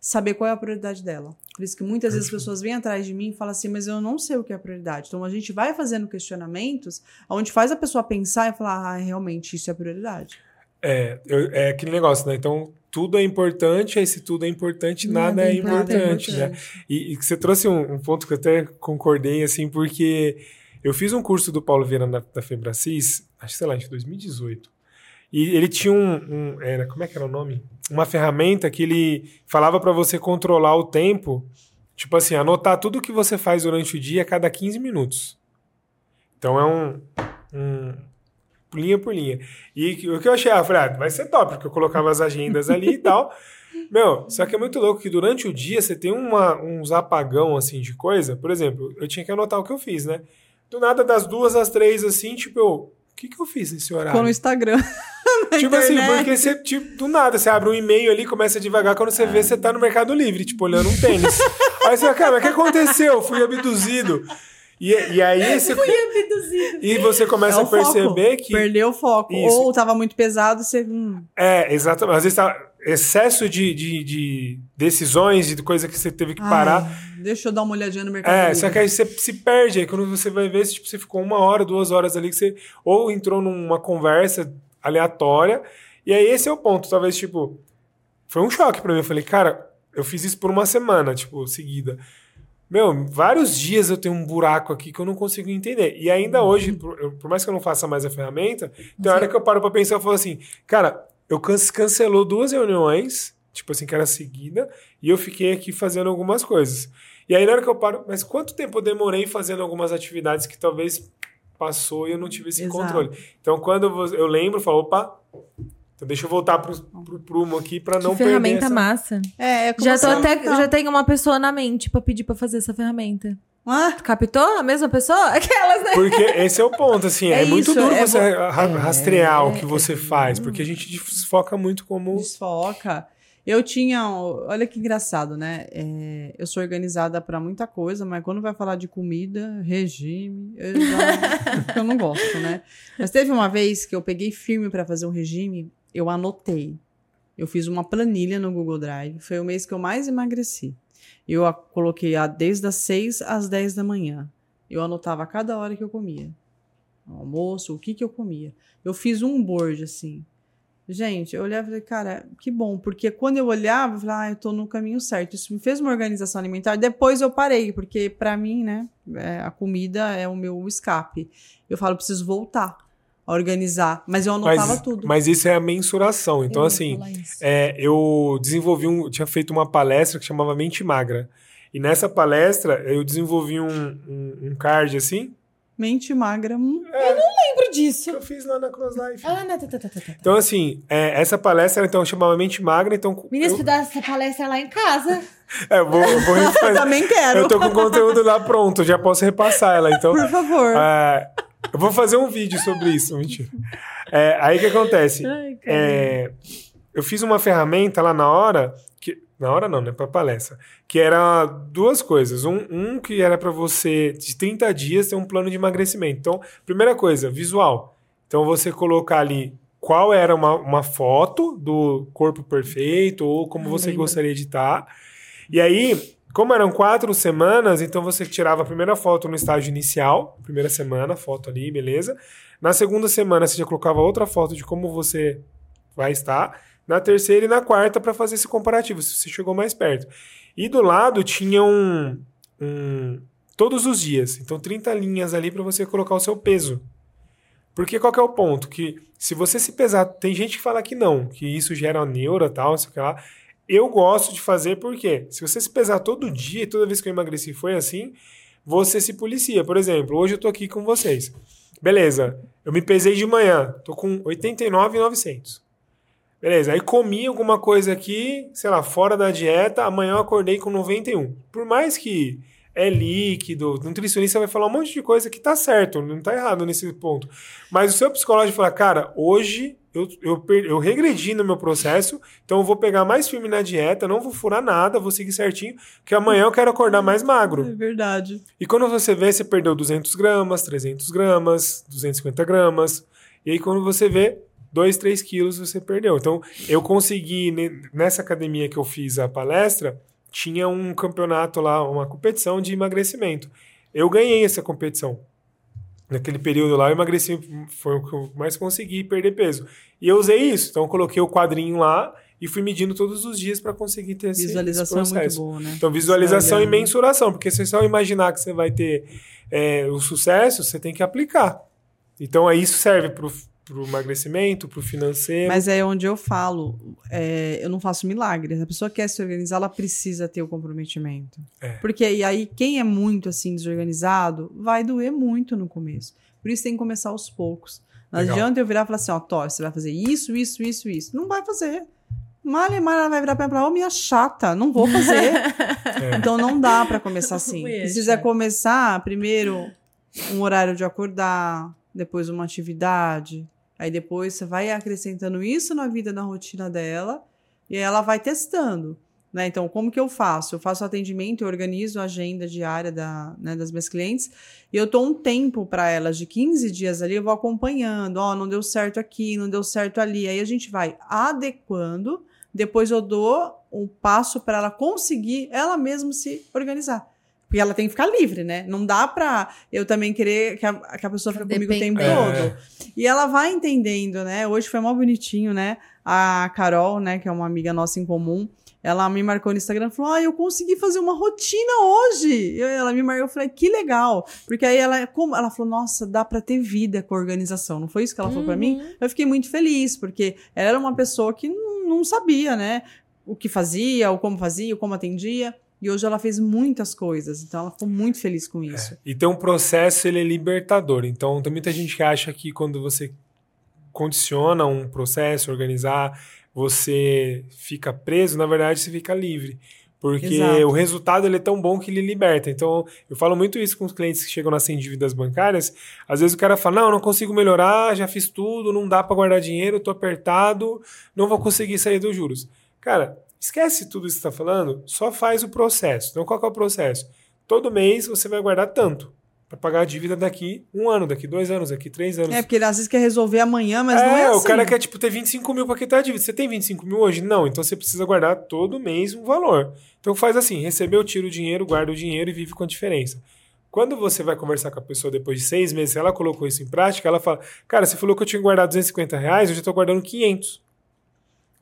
saber qual é a prioridade dela. Por isso que muitas vezes as pessoas vêm atrás de mim e falam assim, mas eu não sei o que é a prioridade. Então a gente vai fazendo questionamentos, onde faz a pessoa pensar e falar, ah, realmente isso é prioridade. É, eu- é aquele negócio, né? Então, tudo é importante, aí se tudo é importante, nada, é importante, né? E, e que você trouxe um, um ponto que eu até concordei, assim, porque eu fiz um curso do Paulo Vieira na, da Febracis, acho que, sei lá, em 2018. E ele tinha um, um- era, como é que era o nome? Uma ferramenta que ele falava para você controlar o tempo, tipo assim, anotar tudo que você faz durante o dia a cada 15 minutos. Então é um, um linha por linha. E o que eu achei, ah, falei, ah, vai ser top, porque eu colocava as agendas ali e tal. (laughs) Meu, só que é muito louco que durante o dia você tem uma, uns apagão, assim, de coisa. Por exemplo, eu tinha que anotar o que eu fiz, né? Do nada, das duas às três, assim, tipo, eu, que que eu fiz nesse horário? Ficou no Instagram. (laughs) Tipo assim, internet. porque você, tipo, do nada, você abre um e-mail ali, começa devagar, quando você vê, você tá no Mercado Livre, tipo, olhando um tênis. (laughs) aí você fala, cara, mas o que aconteceu? Fui abduzido. E, e aí (laughs) você, abduzido. e você começa É a o foco. perceber que. Perdeu o foco. Isso. Ou tava muito pesado, você. hum, É, exatamente. Às vezes tá excesso de, de, de decisões, de coisa que você teve que parar. ai, deixa eu dar uma olhadinha no mercado. É, Livre. só que aí você se perde. Aí quando você vai ver, tipo, você ficou uma hora, duas horas ali, que você ou entrou numa conversa aleatória, E aí esse é o ponto, talvez, tipo, foi um choque pra mim. Eu falei, cara, eu fiz isso por uma semana, tipo, seguida. Meu, vários dias eu tenho um buraco aqui que eu não consigo entender. E ainda hoje, por, eu- por mais que eu não faça mais a ferramenta, tem hora que eu paro pra pensar e falo assim, cara, eu can- cancelou duas reuniões, tipo assim, que era seguida, e eu fiquei aqui fazendo algumas coisas. E aí na hora que eu paro, mas quanto tempo eu demorei fazendo algumas atividades que talvez passou e eu não tive esse Exato. controle. Então quando eu, eu lembro, eu falo, opa, então deixa eu voltar pro, pro prumo aqui pra não que perder ferramenta essa... massa. É, é como Já tô até, Tá. já tenho uma pessoa na mente pra pedir pra fazer essa ferramenta. Ah, Captou? A mesma pessoa? (laughs) Aquelas, né? Porque esse é o ponto, assim, é, É muito isso, duro é você vo- É, rastrear o que você faz, porque a gente desfoca muito como... desfoca. Eu tinha. Olha que engraçado, né? É, eu sou organizada pra muita coisa, mas quando vai falar de comida, regime, eu, já, (laughs) eu não gosto, né? Mas teve uma vez que eu peguei firme pra fazer um regime, eu anotei. Eu fiz uma planilha no Google Drive. Foi o mês que eu mais emagreci. Eu a- coloquei a, desde as 6 às 10 da manhã. Eu anotava cada hora que eu comia. O almoço, o que que eu comia. Eu fiz um board, assim. Gente, eu olhava e falei, cara, que bom, porque quando eu olhava, eu falei, ah, eu tô no caminho certo. Isso me fez uma organização alimentar. Depois eu parei, porque pra mim, né, é, a comida é o meu escape. Eu falo, preciso voltar a organizar. Mas eu anotava Mas, tudo. mas isso é a mensuração. Então, Eu assim, é, eu desenvolvi um. Tinha feito uma palestra que chamava Mente Magra. E nessa palestra eu desenvolvi um, um, um card assim. Mente magra. hum. lembro Que disso. eu fiz lá na Cross Life. Ah, não, tá, tá, tá, tá, tá. Então, assim, é, essa palestra então chamava Mente Magra. Então, Meninas, eu, tu dá essa palestra lá em casa. é, (laughs) eu vou, eu vou refazer. Também quero. Eu tô com o conteúdo lá pronto, já posso repassar ela. Então, Por favor. é, eu vou fazer um vídeo sobre isso, mentira. É, aí o que acontece? Ai. É, eu fiz uma ferramenta lá na hora, que, na hora não, né, pra palestra, que era duas coisas. Um, um que era pra você, de 30 dias, ter um plano de emagrecimento. Então, primeira coisa, visual. Então, você colocar ali qual era uma, uma foto do corpo perfeito ou como você lembro. gostaria de estar. E aí, como eram quatro semanas, então você tirava a primeira foto no estágio inicial, primeira semana, foto ali, beleza. Na segunda semana, você já colocava outra foto de como você vai estar. Na terceira e na quarta, para fazer esse comparativo, se você chegou mais perto. E do lado tinha um. um- todos os dias. Então, 30 linhas ali para você colocar o seu peso. Porque qual é o ponto? Que se você se pesar, tem gente que fala que não, que isso gera neura tal, sei lá. Eu gosto de fazer porque se você se pesar todo dia, e toda vez que eu emagreci foi assim, você se policia. Por exemplo, hoje eu tô aqui com vocês. Beleza, eu me pesei de manhã, tô com 89,900. Beleza, aí comi alguma coisa aqui, sei lá, fora da dieta, amanhã eu acordei com 91. Por mais que é líquido, nutricionista vai falar um monte de coisa que tá certo, não tá errado nesse ponto. Mas o seu psicológico fala, cara, hoje eu, eu, eu regredi no meu processo, então eu vou pegar mais firme na dieta, não vou furar nada, vou seguir certinho, que amanhã eu quero acordar mais magro. É verdade. E quando você vê, você perdeu 200 gramas, 300 gramas, 250 gramas. E aí, quando você vê, 2, 3 quilos você perdeu. Então, eu consegui, ne- nessa academia que eu fiz a palestra, tinha um campeonato lá, uma competição de emagrecimento. Eu ganhei essa competição. Naquele período lá, eu emagreci, foi o que eu mais consegui perder peso. E eu usei isso. Então, eu coloquei o quadrinho lá e fui medindo todos os dias para conseguir ter esse, Visualização esse é muito processo. boa, né? Então, visualização e mensuração, porque se só imaginar que você vai ter é, o sucesso, você tem que aplicar. Então, aí isso serve para o emagrecimento, para o financeiro. Mas é onde eu falo, é, eu não faço milagres. A pessoa quer se organizar, ela precisa ter o comprometimento. É. Porque e aí, quem é muito assim desorganizado, vai doer muito no começo. Por isso tem que começar aos poucos. Não Legal. adianta eu virar e falar assim, ó, Thor, você vai fazer isso, isso, isso, isso. Não vai fazer. Malha, malha, ela vai virar pra mim e falar, ô, minha chata, não vou fazer. (laughs) É. Então não dá pra começar (laughs) assim. Precisa começar primeiro um horário de acordar, depois uma atividade, aí depois você vai acrescentando isso na vida, na rotina dela, e ela vai testando. Né? Então, como que eu faço? Eu faço atendimento, eu organizo a agenda diária da, né, das minhas clientes e eu dou um tempo para elas de 15 dias ali, eu vou acompanhando, ó, não deu certo aqui, não deu certo ali. Aí a gente vai adequando, depois eu dou um passo para ela conseguir ela mesma se organizar. Porque ela tem que ficar livre, né? Não dá pra eu também querer que a, que a pessoa fique comigo o tempo Depender. todo. E ela vai entendendo, né? Hoje foi mó bonitinho, né? A Carol, né, que é uma amiga nossa em comum, ela me marcou no Instagram e falou: Ah, eu consegui fazer uma rotina hoje. Eu, ela me marcou, eu falei, que legal. Porque aí ela, como, ela falou, nossa, dá pra ter vida com a organização. Não foi isso que ela falou pra mim? Uhum. Eu fiquei muito feliz, porque ela era uma pessoa que não, não sabia, né? O que fazia, ou como fazia, ou como atendia. E hoje ela fez muitas coisas. Então ela ficou muito feliz com isso. E tem um processo, ele é libertador. Então, tem muita gente que acha que quando você condiciona um processo, organizar, você fica preso, na verdade, você fica livre. Porque Exato. o resultado ele é tão bom que ele liberta. Então, eu falo muito isso com os clientes que chegam nas 100 dívidas bancárias. Às vezes o cara fala: Não, não consigo melhorar, já fiz tudo, não dá para guardar dinheiro, tô apertado, não vou conseguir sair dos juros. Cara, esquece tudo isso que você está falando, só faz o processo. Então, qual que é o processo? Todo mês você vai guardar tanto para pagar a dívida daqui um ano, daqui dois anos, daqui três anos. É, porque ele às vezes quer resolver amanhã, mas não é assim. o cara quer, tipo, ter 25 mil pra quitar a dívida. Você tem 25 mil hoje? Não. Então você precisa guardar todo mês um valor. Então faz assim: recebeu, tira o dinheiro, guarda o dinheiro e vive com a diferença. Quando você vai conversar com a pessoa depois de seis meses, se ela colocou isso em prática, ela fala: Cara, você falou que eu tinha guardado 250 reais, eu já tô guardando 500.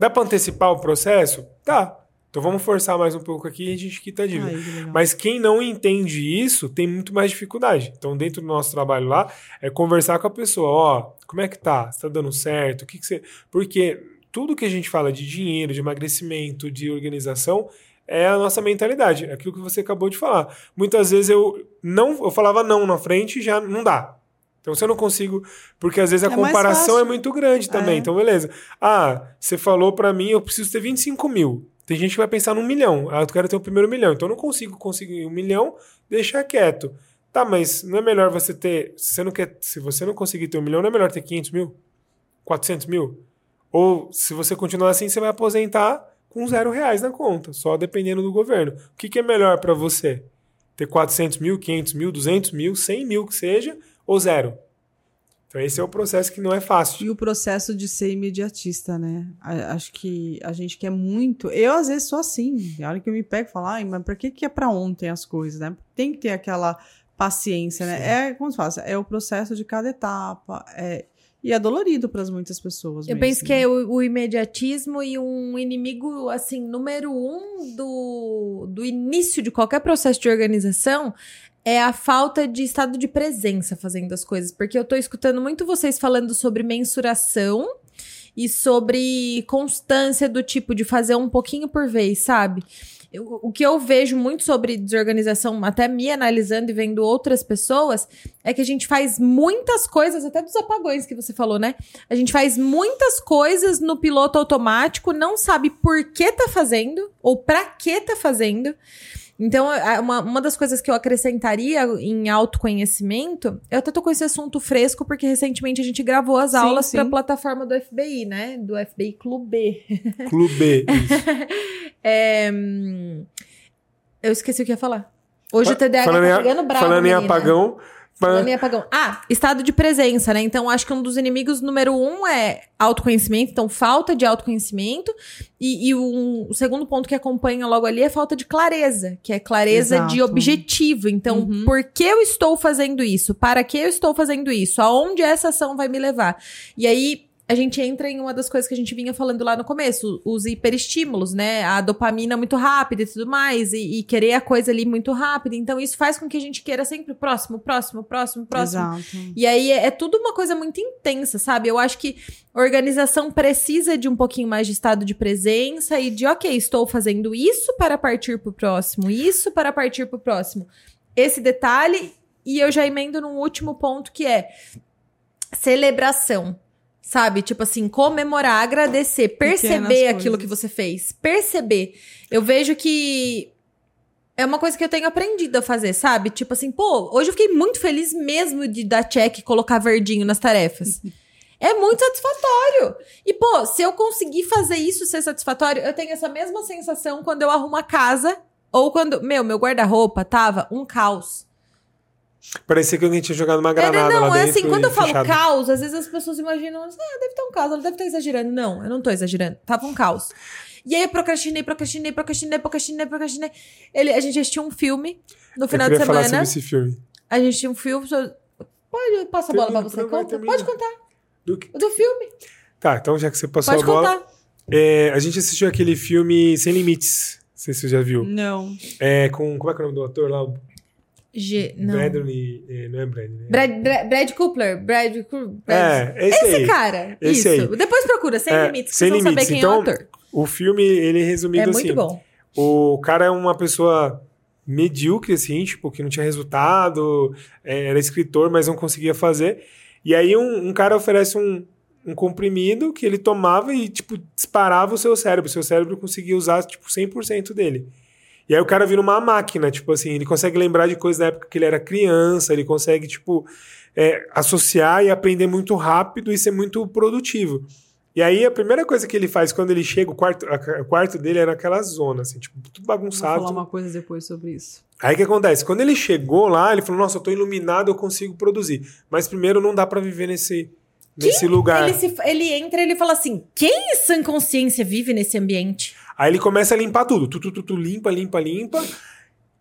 Dá pra antecipar o processo? Tá. Então vamos forçar mais um pouco aqui e a gente quita a dívida. Ai, que. Mas quem não entende isso tem muito mais dificuldade. Então, dentro do nosso trabalho lá, é conversar com a pessoa, ó, como é que tá? Está dando certo? O que, que você. Porque tudo que a gente fala de dinheiro, de emagrecimento, de organização, é a nossa mentalidade. É aquilo que você acabou de falar. Muitas vezes eu não, eu falava não na frente e já não dá. Então, se eu não consigo. Porque às vezes a É comparação é muito grande também. É. Então, beleza. Ah, você falou pra mim, eu preciso ter 25 mil. Tem gente que vai pensar num milhão. Ah, eu quero ter o primeiro milhão. Então eu não consigo conseguir um milhão, deixa quieto. Tá, mas não é melhor você ter. Se você não, quer, se você não conseguir ter um milhão, não é melhor ter 500 mil? 400 mil? Ou se você continuar assim, você vai aposentar com zero reais na conta, só dependendo do governo. O que, que é melhor para você? Ter 400 mil, 500 mil, 200 mil, 100 mil que seja, ou zero? Então esse é o processo que não é fácil. E o processo de ser imediatista, né? A- Acho que a gente quer muito. Eu, às vezes, sou assim. A hora que eu me pego e falo, ai, mas pra que, que é pra ontem as coisas, né? Tem que ter aquela paciência, né? Sim. É, como se fala, é o processo de cada etapa. É, e é dolorido para muitas pessoas. Eu mesmo, penso que né? é o, o imediatismo e um inimigo, assim, número um do, do início de qualquer processo de organização é a falta de estado de presença fazendo as coisas. Porque eu tô escutando muito vocês falando sobre mensuração e sobre constância do tipo de fazer um pouquinho por vez, sabe? Eu- o que eu vejo muito sobre desorganização, até me analisando e vendo outras pessoas, é que a gente faz muitas coisas, até dos apagões que você falou, né? A gente faz muitas coisas no piloto automático, não sabe por que tá fazendo ou pra que tá fazendo. Então, a- uma, uma das coisas que eu acrescentaria em autoconhecimento, eu até tô com esse assunto fresco, porque recentemente a gente gravou as aulas sim. pra plataforma do FBI, né? Do FBI Clube. Clube. (laughs) isso. É, hum, eu esqueci o que ia falar. Hoje o TDAH falando tá pegando bravo. Falando em menina. apagão. Mas- em apagão. Ah, estado de presença, né? Então, acho que um dos inimigos número um é autoconhecimento. Então, falta de autoconhecimento. E, e um- o segundo ponto que acompanha logo ali é falta de clareza, que é clareza de Exato. objetivo. Então, Uhum. por que eu estou fazendo isso? Para que eu estou fazendo isso? Aonde essa ação vai me levar? E aí. A gente entra em uma das coisas que a gente vinha falando lá no começo, os hiperestímulos, né? A dopamina muito rápida e tudo mais, e, e querer a coisa ali muito rápida. Então, isso faz com que a gente queira sempre o próximo, próximo, próximo, próximo. Exato. E aí é, é tudo uma coisa muito intensa, sabe? Eu acho que organização precisa de um pouquinho mais de estado de presença e de, ok, estou fazendo isso para partir pro próximo, isso para partir pro próximo. Esse detalhe, e eu já emendo num último ponto que é celebração. Sabe? Tipo assim, comemorar, agradecer, perceber aquilo que você fez. Perceber. Eu vejo que é uma coisa que eu tenho aprendido a fazer, sabe? Tipo assim, pô, hoje eu fiquei muito feliz mesmo de dar check e colocar verdinho nas tarefas. (laughs) É muito satisfatório. E, pô, se eu conseguir fazer isso ser satisfatório, eu tenho essa mesma sensação quando eu arrumo a casa ou quando, meu, meu guarda-roupa tava um caos. Parecia que alguém tinha jogado uma É, granada não, lá é assim, quando eu falo fechado. caos, às vezes as pessoas imaginam, ah, deve ter um caos, ela deve estar exagerando. Não, eu não tô exagerando. Tava um caos. E aí eu procrastinei, procrastinei, procrastinei, procrastinei, procrastinei. Ele, a gente assistiu um filme no final eu de queria falar semana. sobre esse filme. A gente tinha um filme. Pode, passa a bola pra Termina, você. Conta. Pode contar. Do que- do filme. Tá, então já que você passou Pode a bola. contar. é, a gente assistiu aquele filme Sem Limites. Não sei se você já viu. Não. É com. Como é que é o nome do ator lá? G, não. Bradley. é, não é Bradley. né? Brad, Brad, Brad Cooper. Brad, Cooper. É, esse, Esse aí. cara. Esse isso. aí. Depois procura, sem É, limites, Sem vão saber Limites. quem Então, é o ator. O filme, ele é resumido É assim. muito bom. O cara é uma pessoa medíocre, assim, tipo, que não tinha resultado, é, era escritor, mas não conseguia fazer. E aí um, um cara oferece um, um comprimido que ele tomava e, tipo, disparava o seu cérebro. O seu cérebro conseguia usar, tipo, 100% dele. E aí o cara vira uma máquina, tipo assim, ele consegue lembrar de coisas da época que ele era criança, ele consegue, tipo, é, associar e aprender muito rápido e ser muito produtivo. E aí a primeira coisa que ele faz quando ele chega, o quarto, a- o quarto dele era naquela zona, assim, tipo, tudo Vou bagunçado. falar uma coisa depois sobre isso. Aí o que acontece? Quando ele chegou lá, ele falou: Nossa, eu tô iluminado, eu consigo produzir. Mas primeiro não dá pra viver nesse, nesse lugar. Ele, se- ele entra e ele fala assim: quem em sã consciência vive nesse ambiente? Aí ele começa a limpar tudo. Tu, tu, tu, tu, limpa, limpa, limpa.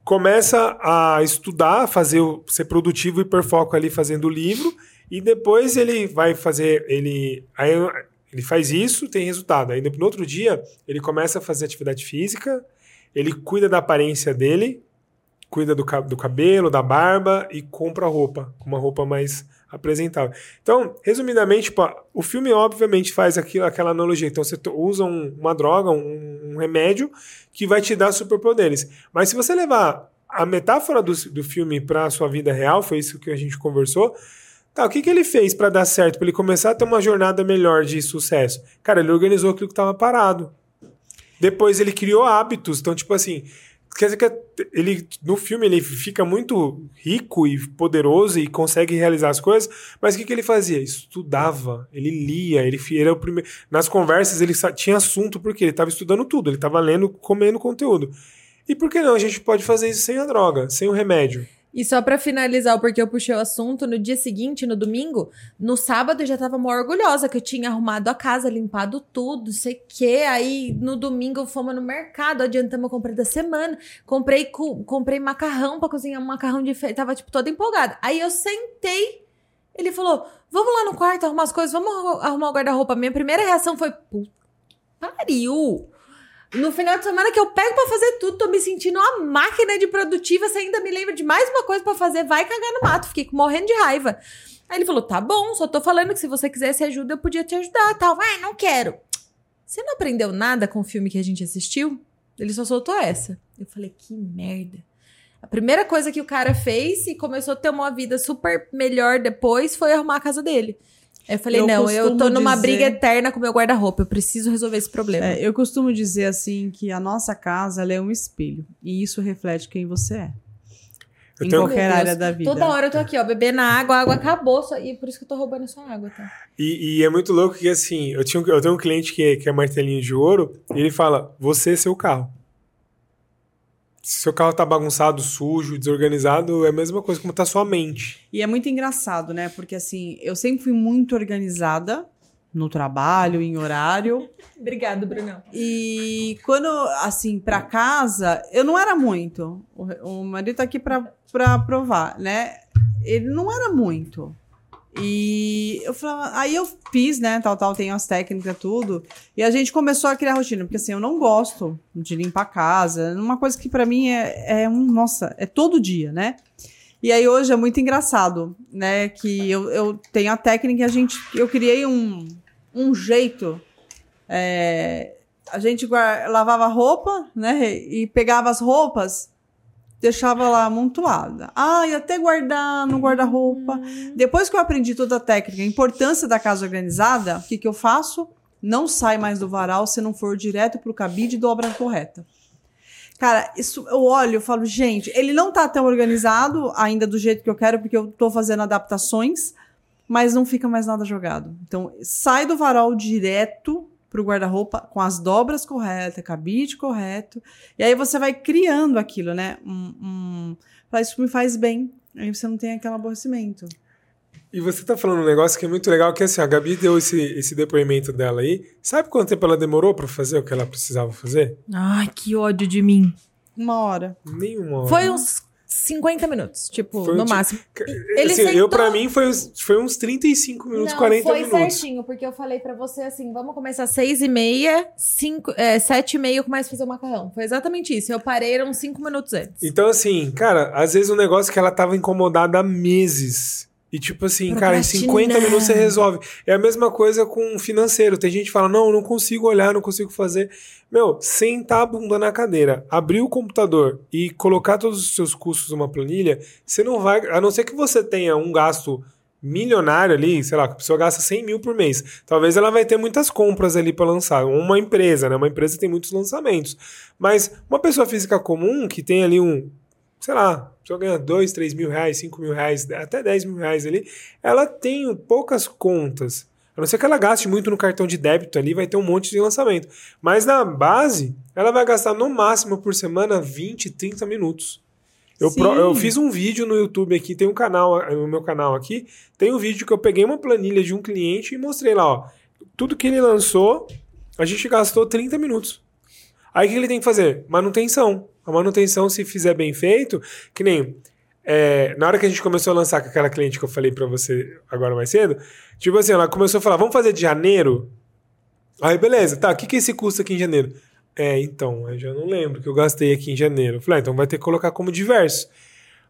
Começa a estudar, fazer ser produtivo e hiperfoco ali fazendo o livro. E depois ele vai fazer. Ele, aí ele faz isso, tem resultado. Aí no outro dia, ele começa a fazer atividade física, ele cuida da aparência dele, cuida do, do cabelo, da barba e compra roupa, uma roupa mais apresentável. Então, resumidamente, tipo, o filme obviamente faz aquilo, aquela analogia. Então, você usa um- uma droga, um, um remédio que vai te dar superpoderes. Mas se você levar a metáfora do, do filme para a sua vida real, foi isso que a gente conversou. Tá, o que, que ele fez para dar certo, para ele começar a ter uma jornada melhor de sucesso? Cara, ele organizou aquilo que estava parado. Depois ele criou hábitos. Então, tipo assim, quer dizer que ele no filme ele fica muito rico e poderoso e consegue realizar as coisas, mas o que, que ele fazia? Estudava, ele lia, ele fi- era o primeiro. Nas conversas ele tinha assunto porque ele estava estudando tudo, ele estava lendo, comendo conteúdo. E por que não? A gente pode fazer isso sem a droga, sem o remédio. E só pra finalizar, porque eu puxei o assunto, no dia seguinte, no domingo, no sábado eu já tava mó orgulhosa que eu tinha arrumado a casa, limpado tudo, sei o quê. Aí no domingo fomos no mercado, adiantamos a compra da semana. Comprei, cu- comprei macarrão pra cozinhar um macarrão feira. Tava, tipo, toda empolgada. Aí eu sentei, ele falou: vamos lá no quarto arrumar as coisas, vamos arru- arrumar o guarda-roupa. Minha primeira reação foi: pariu! No final de semana que eu pego pra fazer tudo, tô me sentindo uma máquina de produtiva. Você ainda me lembra de mais uma coisa pra fazer, vai cagar no mato. Fiquei morrendo de raiva. Aí ele falou: tá bom, só tô falando que se você quisesse ajuda, eu podia te ajudar. Tal. Ah, não quero. Você não aprendeu nada com o filme que a gente assistiu? Ele só soltou essa. Eu falei: que merda. A primeira coisa que o cara fez e começou a ter uma vida super melhor depois foi arrumar a casa dele. Eu falei: Eu não, eu tô numa dizer- briga eterna com meu guarda-roupa. Eu preciso resolver esse problema. É, eu costumo dizer assim que a nossa casa ela é um espelho e isso reflete quem você é. Eu em tenho- qualquer área da vida. Toda hora eu tô aqui, ó, bebendo água, a água acabou, só, e por isso que eu tô roubando a sua água, tá? E, e é muito louco que, assim, eu, tinha, um- eu tenho um cliente que, é- que é martelinho de ouro, e ele fala: Você é seu carro. Se seu carro tá bagunçado, sujo, desorganizado, é a mesma coisa como tá sua mente. E é muito engraçado, né? Porque assim, eu sempre fui muito organizada no trabalho, em horário. (laughs) Obrigado, Brunão. E quando, assim, pra casa, eu não era muito. O, o marido tá aqui pra provar, né? Ele não era muito. E eu falava, aí eu fiz, né, tal, tal, tenho as técnicas, tudo. E a gente começou a criar rotina, porque assim, eu não gosto de limpar a casa. Uma coisa que pra mim é, é um, nossa, é todo dia, né? E aí hoje é muito engraçado, né, que eu, eu tenho a técnica e a gente, eu criei um, um jeito é, a gente gua- lavava roupa, né? E pegava as roupas, deixava lá amontoada. Ah, e até guardar no guarda-roupa. Depois que eu aprendi toda a técnica, a importância da casa organizada, o que, que eu faço? Não sai mais do varal se não for direto pro cabide e dobra correta. Cara, isso eu olho e falo, gente, ele não tá tão organizado ainda do jeito que eu quero, porque eu tô fazendo adaptações, mas não fica mais nada jogado. Então, sai do varal direto pro guarda-roupa com as dobras corretas, cabide correto. E aí você vai criando aquilo, né? Um, um, isso me faz bem. Aí você não tem aquele aborrecimento. E você tá falando um negócio que é muito legal, que assim, a Gabi deu esse, esse depoimento dela aí. Sabe quanto tempo ela demorou pra fazer o que ela precisava fazer? Ai, que ódio de mim. Uma hora. Nenhuma hora. Foi uns 50 minutos, tipo, Foi no tipo- máximo. Ele Ele eu, sentou- pra mim, foi, uns- foi uns 35 minutos, 40 foi minutos. certinho, porque eu falei pra você assim, vamos começar às seis e meia, cinco, é, sete e meia eu começo a fazer o macarrão. Foi exatamente isso. Eu parei, eram cinco minutos antes. Então, assim, cara, às vezes um negócio que ela tava incomodada há meses. E tipo assim, cara, em 50 Procrastinando. minutos você resolve. É a mesma coisa com o financeiro. Tem gente que fala, não, não consigo olhar, não consigo fazer. Meu, sentar a bunda na cadeira, abrir o computador e colocar todos os seus custos numa planilha, você não vai. A não ser que você tenha um gasto milionário ali, sei lá, que a pessoa gasta 100 mil por mês. Talvez ela vai ter muitas compras ali para lançar. Uma empresa, né? Uma empresa tem muitos lançamentos. Mas uma pessoa física comum que tem ali um, sei lá, a pessoa ganha 2, 3 mil reais, 5 mil reais, até 10 mil reais ali, ela tem poucas contas. A não ser que ela gaste muito no cartão de débito ali, vai ter um monte de lançamento. Mas na base, ela vai gastar no máximo por semana 20, 30 minutos. Eu, pro- eu fiz um vídeo no YouTube aqui, tem um canal, no meu canal aqui, tem um vídeo que eu peguei uma planilha de um cliente e mostrei lá, ó. Tudo que ele lançou, a gente gastou 30 minutos. Aí o que ele tem que fazer? Manutenção. A manutenção, se fizer bem feito, que nem. é, na hora que a gente começou a lançar com aquela cliente que eu falei pra você agora mais cedo, tipo assim, ela começou a falar, vamos fazer de janeiro? Aí, beleza, tá, o que, que esse custa aqui em janeiro? É, então, eu já não lembro que eu gastei aqui em janeiro. Eu falei, ah, então vai ter que colocar como diverso.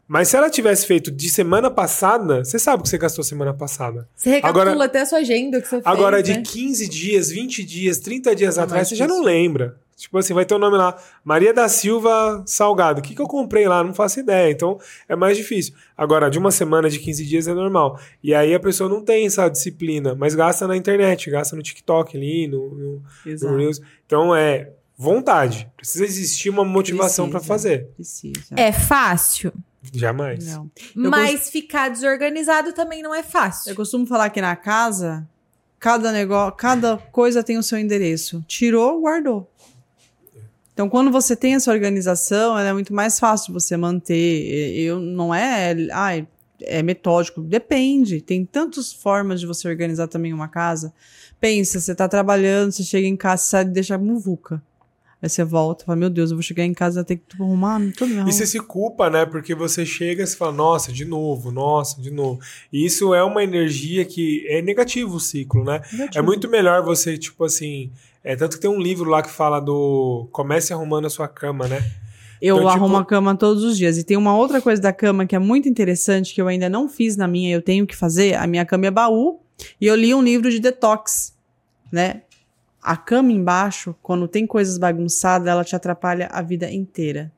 Mas se ela tivesse feito de semana passada, você sabe o que você gastou semana passada. Você recapitula Agora- até a sua agenda que você fez, Agora, de né? 15 dias, 20 dias, 30 dias É atrás, você já não lembra. Tipo assim, vai ter o nome lá, Maria da Silva Salgado. O que, que eu comprei lá? Não faço ideia. Então, é mais difícil. Agora, de uma semana, de 15 dias é normal. E aí a pessoa não tem essa disciplina, mas gasta na internet, gasta no TikTok ali, no, no. Reels. Então, é vontade. Precisa existir uma motivação pra Precisa. fazer. Precisa. É fácil, Jamais. Não. Eu mas ficar desorganizado também não é fácil. Eu costumo falar que na casa, cada negócio, cada coisa tem o seu endereço. Tirou, guardou. Então, quando você tem essa organização, ela é muito mais fácil de você manter. Eu não é, ai, é metódico, depende. Tem tantas formas de você organizar também uma casa. Pensa, você tá trabalhando, você chega em casa, você sai e deixa a muvuca. Aí você volta, fala, meu Deus, eu vou chegar em casa, ter que arrumar tudo minha E você se culpa, né? Porque você chega e fala, nossa, de novo, nossa, de novo. E isso é uma energia que é negativo o ciclo, né? É muito melhor você, tipo assim. É, tanto que tem um livro lá que fala do comece arrumando a sua cama, né? Eu Então, tipo- arrumo a cama todos os dias. E tem uma outra coisa da cama que é muito interessante, que eu ainda não fiz na minha, eu tenho que fazer. A minha cama é baú. E eu li um livro de detox, né? A cama embaixo, quando tem coisas bagunçadas, ela te atrapalha a vida inteira.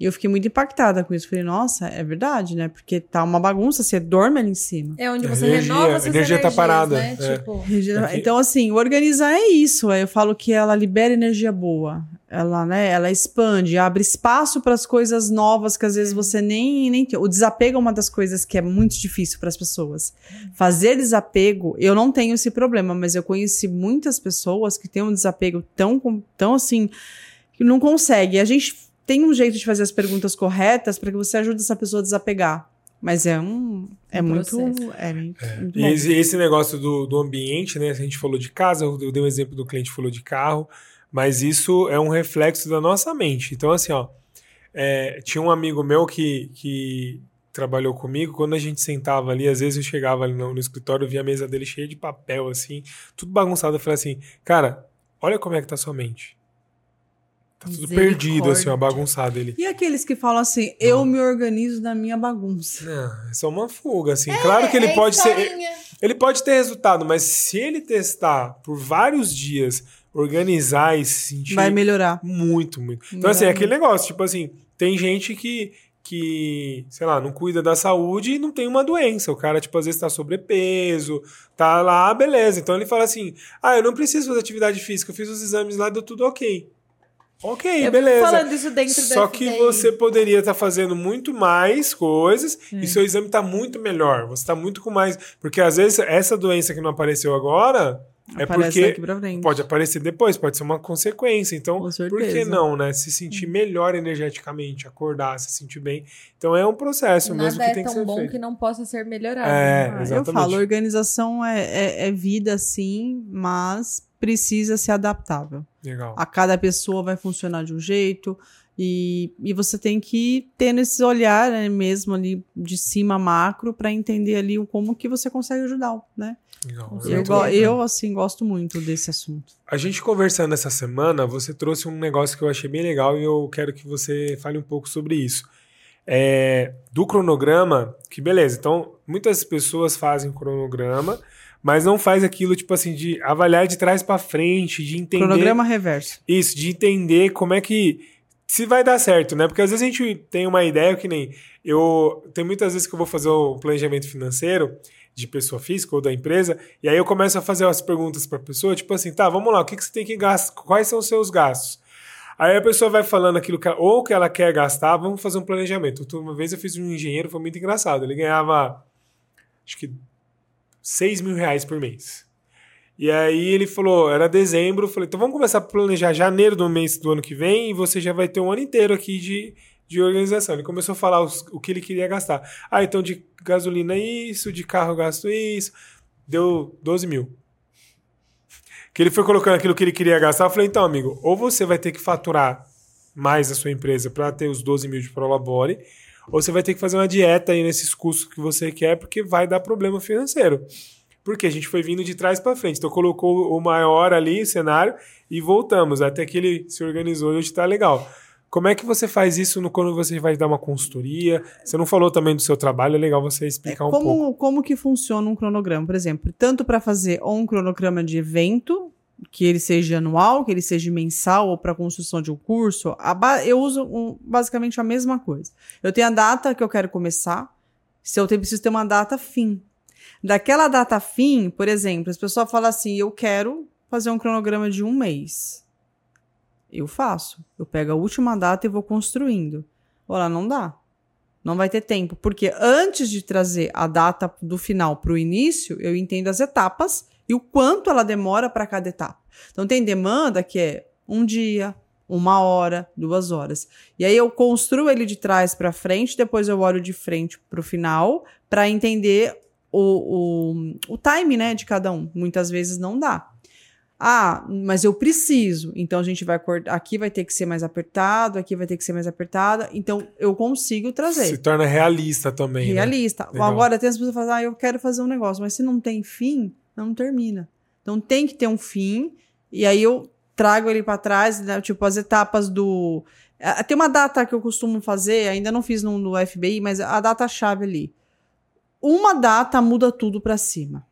E eu fiquei muito impactada com isso. Falei, nossa, é verdade, né? Porque tá uma bagunça, você dorme ali em cima. É onde É você energia, renova a suas energia tá energias, parada, né? é. Tipo, (laughs) Aqui- Então, assim, organizar é isso. Eu falo que ela libera energia boa. Ela, né, ela expande, abre espaço para as coisas novas que às vezes você nem, nem tem. O desapego é uma das coisas que é muito difícil para as pessoas. Fazer desapego, eu não tenho esse problema, mas eu conheci muitas pessoas que têm um desapego tão, tão assim, que não consegue. A gente tem um jeito de fazer as perguntas corretas para que você ajude essa pessoa a desapegar. Mas é um. É Um muito. processo. É, muito E bom. esse, esse negócio do, do ambiente, né? A gente falou de casa, eu dei um exemplo do cliente que falou de carro, mas isso é um reflexo da nossa mente. Então, assim, ó, é, tinha um amigo meu que, que trabalhou comigo, quando a gente sentava ali, às vezes eu chegava ali no, no escritório, eu via a mesa dele cheia de papel, assim, tudo bagunçado. Eu falei assim, cara, olha como é que tá sua mente. Tá tudo perdido, assim, ó, bagunçado ele. E aqueles que falam assim, eu me organizo na minha bagunça. Não, é só uma fuga, assim. claro que ele é pode ser. Ele pode ter resultado, mas se ele testar por vários dias, organizar e se sentir Vai melhorar. muito, muito. Então, assim, é aquele negócio, tipo assim, tem gente que, que, sei lá, não cuida da saúde e não tem uma doença. O cara, tipo, às vezes tá sobrepeso, tá lá, beleza. Então ele fala assim: ah, eu não preciso fazer atividade física, eu fiz os exames lá, deu tudo ok. Ok, Eu beleza. falando isso dentro Só que FDI. você poderia estar fazendo muito mais coisas É. e seu exame está muito melhor. Você está muito com mais. Porque às vezes essa doença que não apareceu agora, É Aparece porque pode aparecer depois, pode ser uma consequência. Então, por que não, né? Se sentir melhor energeticamente, acordar, se sentir bem. Então é um processo mesmo Nada que é tem que tão ser bom feito. que não possa ser melhorado. É, Ah, eu falo, organização é, é, é vida, sim, mas precisa ser adaptável. Legal. A cada pessoa vai funcionar de um jeito. E, e você tem que ter esse olhar né, mesmo ali de cima macro para entender ali o como que você consegue ajudar, né? Eu, go- eu, assim, gosto muito desse assunto. A gente conversando essa semana, você trouxe um negócio que eu achei bem legal e eu quero que você fale um pouco sobre isso. É, do cronograma, que beleza. Então, muitas pessoas fazem cronograma, mas não faz aquilo, tipo assim, de avaliar de trás pra frente, de entender. Cronograma reverso. Isso, de entender como é que. Se vai dar certo, né? Porque às vezes a gente tem uma ideia que nem. Eu. Tem muitas vezes que eu vou fazer o planejamento financeiro de pessoa física ou da empresa, e aí eu começo a fazer as perguntas pra pessoa, tipo assim, tá, vamos lá, o que, que você tem que gastar? Quais são os seus gastos? Aí a pessoa vai falando aquilo que ela, ou que ela quer gastar, vamos fazer um planejamento. Uma vez eu fiz um engenheiro, foi muito engraçado. Ele ganhava, acho que, 6 mil reais por mês. E aí ele falou, era dezembro, eu falei, então vamos começar a planejar janeiro do mês do ano que vem e você já vai ter um ano inteiro aqui de, de organização. Ele começou a falar os- o que ele queria gastar. Ah, então de gasolina isso, de carro gasto isso. Deu 12 mil. Que ele foi colocando aquilo que ele queria gastar. Eu falei, então, amigo, ou você vai ter que faturar mais a sua empresa para ter os 12 mil de Prolabore, ou você vai ter que fazer uma dieta aí nesses custos que você quer, porque vai dar problema financeiro. Porque a gente foi vindo de trás para frente. Então colocou o maior ali, cenário, e voltamos. Até que ele se organizou e hoje está legal. Como é que você faz isso no, quando você vai dar uma consultoria? Você não falou também do seu trabalho, é legal você explicar um pouco. como, que funciona um cronograma, por exemplo? Tanto para fazer ou um cronograma de evento, que ele seja anual, que ele seja mensal, ou para construção de um curso, eu uso um- basicamente a mesma coisa. Eu tenho a data que eu quero começar, se eu tenho, preciso ter uma data fim. Daquela data fim, por exemplo, as pessoas falam assim: eu quero fazer um cronograma de um mês. Eu faço. Eu pego a última data e vou construindo. Olha, não dá. Não vai ter tempo, porque antes de trazer a data do final para o início, eu entendo as etapas e o quanto ela demora para cada etapa. Então tem demanda que é um dia, uma hora, duas horas. E aí eu construo ele de trás para frente, depois eu olho de frente para o final para entender o, o, o time né, de cada um. Muitas vezes não dá. Ah, mas eu preciso. Então a gente vai cortar. Aqui vai ter que ser mais apertado, aqui vai ter que ser mais apertada. Então eu consigo trazer. Se torna realista também. né? Realista. Legal. Agora tem as pessoas que falam, ah, eu quero fazer um negócio, mas se não tem fim, não termina. Então tem que ter um fim, e aí eu trago ele para trás, né, tipo as etapas do. Ah, Tem uma data que eu costumo fazer, ainda não fiz no, no FBI, mas a data-chave ali. Uma data muda tudo para cima.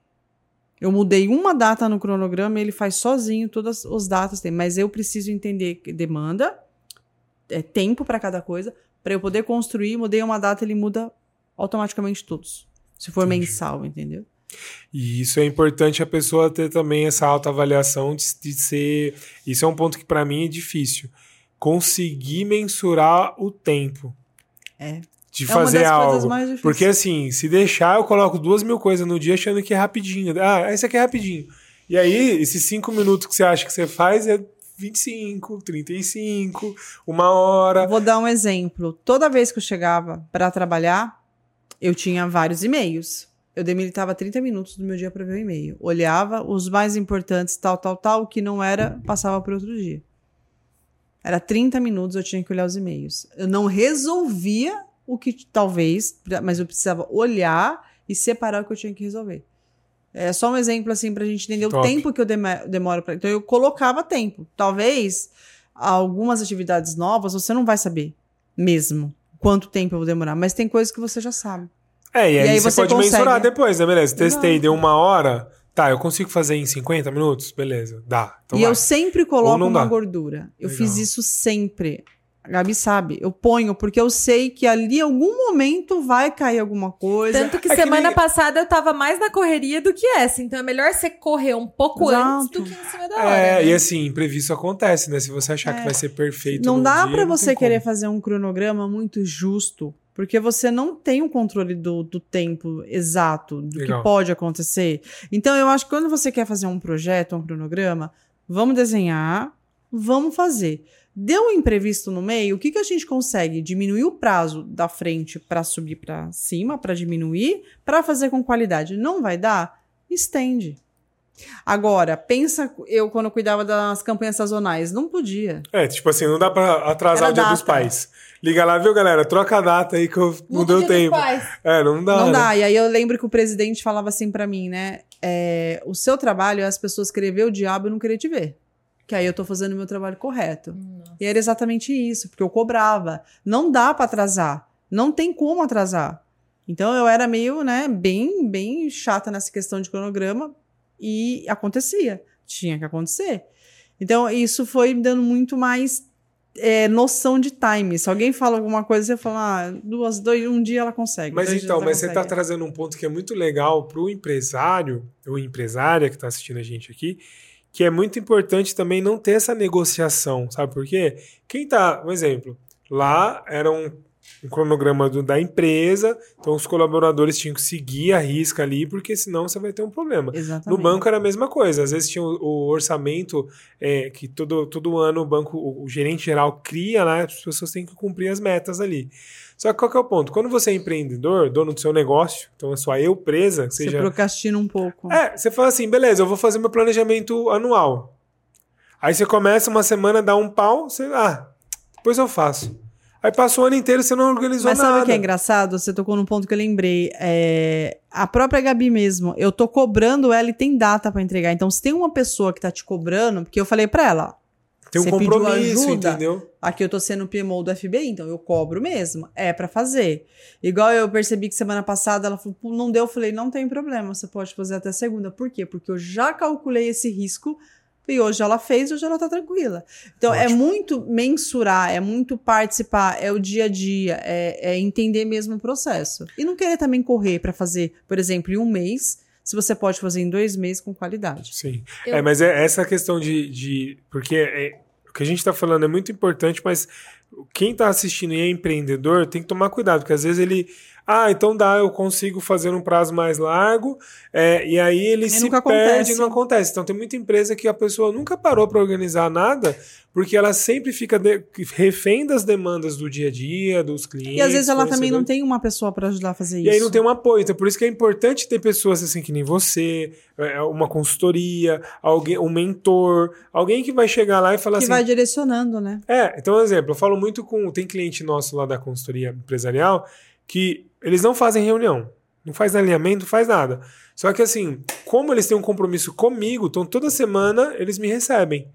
Eu mudei uma data no cronograma, ele faz sozinho todas as datas, tem, mas eu preciso entender demanda, é tempo para cada coisa, para eu poder construir, mudei uma data, ele muda automaticamente todos. Se for Entendi. mensal, entendeu? E isso é importante a pessoa ter também essa autoavaliação de, de ser. Isso é um ponto que para mim é difícil. Conseguir mensurar o tempo. É. De é fazer coisas algo. Porque assim, se deixar, eu coloco duas mil coisas no dia achando que é rapidinho. Ah, esse aqui é rapidinho. E aí, esses cinco minutos que você acha que você faz é 25, 35, uma hora. Vou dar um exemplo. Toda vez que eu chegava para trabalhar, eu tinha vários e-mails. Eu demilitava 30 minutos do meu dia para ver o e-mail. Olhava os mais importantes, tal, tal, tal, o que não era, passava para outro dia. Era 30 minutos, eu tinha que olhar os e-mails. Eu não resolvia o que talvez, mas eu precisava olhar e separar o que eu tinha que resolver. É só um exemplo assim pra gente entender Top. o tempo que eu demoro para. Então eu colocava tempo. Talvez algumas atividades novas você não vai saber mesmo quanto tempo eu vou demorar, mas tem coisas que você já sabe. É, e aí, aí você, você pode consegue. mensurar depois, né? Beleza, testei, Exato. deu uma hora. Tá, eu consigo fazer em 50 minutos? Beleza, dá. Então e vai. eu sempre coloco não uma dá. gordura. Eu Legal. fiz isso sempre. A Gabi sabe, eu ponho porque eu sei que ali em algum momento vai cair alguma coisa. Tanto que É que semana nem- passada eu tava mais na correria do que essa. Então é melhor você correr um pouco Exato. antes do que em cima da hora. É, né? e assim, imprevisto acontece, né? Se você achar que É. vai ser perfeito. Não dá não você querer como. fazer um cronograma muito justo, Porque você não tem o controle do, do tempo exato, do Legal. que pode acontecer. Então, eu acho que quando você quer fazer um projeto, um cronograma, vamos desenhar, vamos fazer. Deu um imprevisto no meio, o que, que a gente consegue? Diminuir o prazo da frente para subir para cima, para diminuir, para fazer com qualidade. Não vai dar? Estende. Agora, pensa eu quando eu cuidava das campanhas sazonais, não podia. É, tipo assim, não dá pra atrasar Era o dia dos data. pais. Liga lá, viu, galera? Troca a data aí que eu não deu dos tempo. É, não dá. Não né? dá. E aí eu lembro que o presidente falava assim pra mim, né? é, o seu trabalho é as pessoas querer ver o diabo e não querer te ver. Que aí eu tô fazendo o meu trabalho correto. E era exatamente isso, porque eu cobrava. Não dá pra atrasar. Não tem como atrasar. Então eu era meio, né, bem, bem chata nessa questão de cronograma e acontecia. Tinha que acontecer. Então isso foi me dando muito mais é, noção de time. Se alguém fala alguma coisa, você fala, ah, duas, dois, um dia ela consegue. Mas então, mas você está consegue. trazendo um ponto que é muito legal para o empresário, ou empresária que está assistindo a gente aqui, que é muito importante também não ter essa negociação, sabe por quê? Quem tá, um exemplo, lá era um, um cronograma do- da empresa, então os colaboradores tinham que seguir a risca ali, porque senão você vai ter um problema. Exatamente. No banco era a mesma coisa. Às vezes tinha o, o orçamento é, que todo, todo ano o banco, o, o gerente geral cria, né? As pessoas têm que cumprir as metas ali. Só que qual que é o ponto? Quando você é empreendedor, dono do seu negócio, então a sua eu presa, Você seja. procrastina um pouco. É, você fala assim, beleza, eu vou fazer meu planejamento anual. Aí você começa uma semana, dá um pau, você. Ah, depois eu faço. Aí passou o ano inteiro você não organizou Mas nada. sabe o que é engraçado? Você tocou num ponto que eu lembrei. É, a própria Gabi mesmo, eu tô cobrando ela e tem data pra entregar. Então, se tem uma pessoa que tá te cobrando, porque eu falei pra ela, Tem um você pediu compromisso, ajuda? entendeu? aqui eu tô sendo PMO do FBI, então eu cobro mesmo. É pra fazer. Igual eu percebi que semana passada ela falou, "Pô, não deu, eu falei, não tem problema, você pode fazer até segunda. Por quê? Porque eu já calculei esse risco e hoje ela fez, hoje ela tá tranquila. Então é Ótimo. muito mensurar, é muito participar, é o dia a dia, é, é entender mesmo o processo. E não querer também correr pra fazer, por exemplo, em um mês, se você pode fazer em dois meses com qualidade. Sim. Eu- É, mas é essa questão de. de porque é- o que a gente está falando é muito importante, mas quem está assistindo e é empreendedor tem que tomar cuidado, porque às vezes ele. Ah, então dá, eu consigo fazer um prazo mais largo, é, e aí ele se nunca perde acontece. e não acontece. Então tem muita empresa que a pessoa nunca parou para organizar nada, porque ela sempre fica de- refém das demandas do dia a dia, dos clientes. E às vezes ela também não tem uma pessoa pra ajudar a fazer E isso. aí não tem um apoio. Então, por isso que é importante ter pessoas assim que nem você, é, uma consultoria, alguém, um mentor, alguém que vai chegar lá e falar que assim. vai direcionando, né? É, então, um exemplo, eu falo muito com. Tem cliente nosso lá da consultoria empresarial que eles não fazem reunião. Não faz alinhamento, não faz nada. Só que assim, como eles têm um compromisso comigo, então toda semana eles me recebem.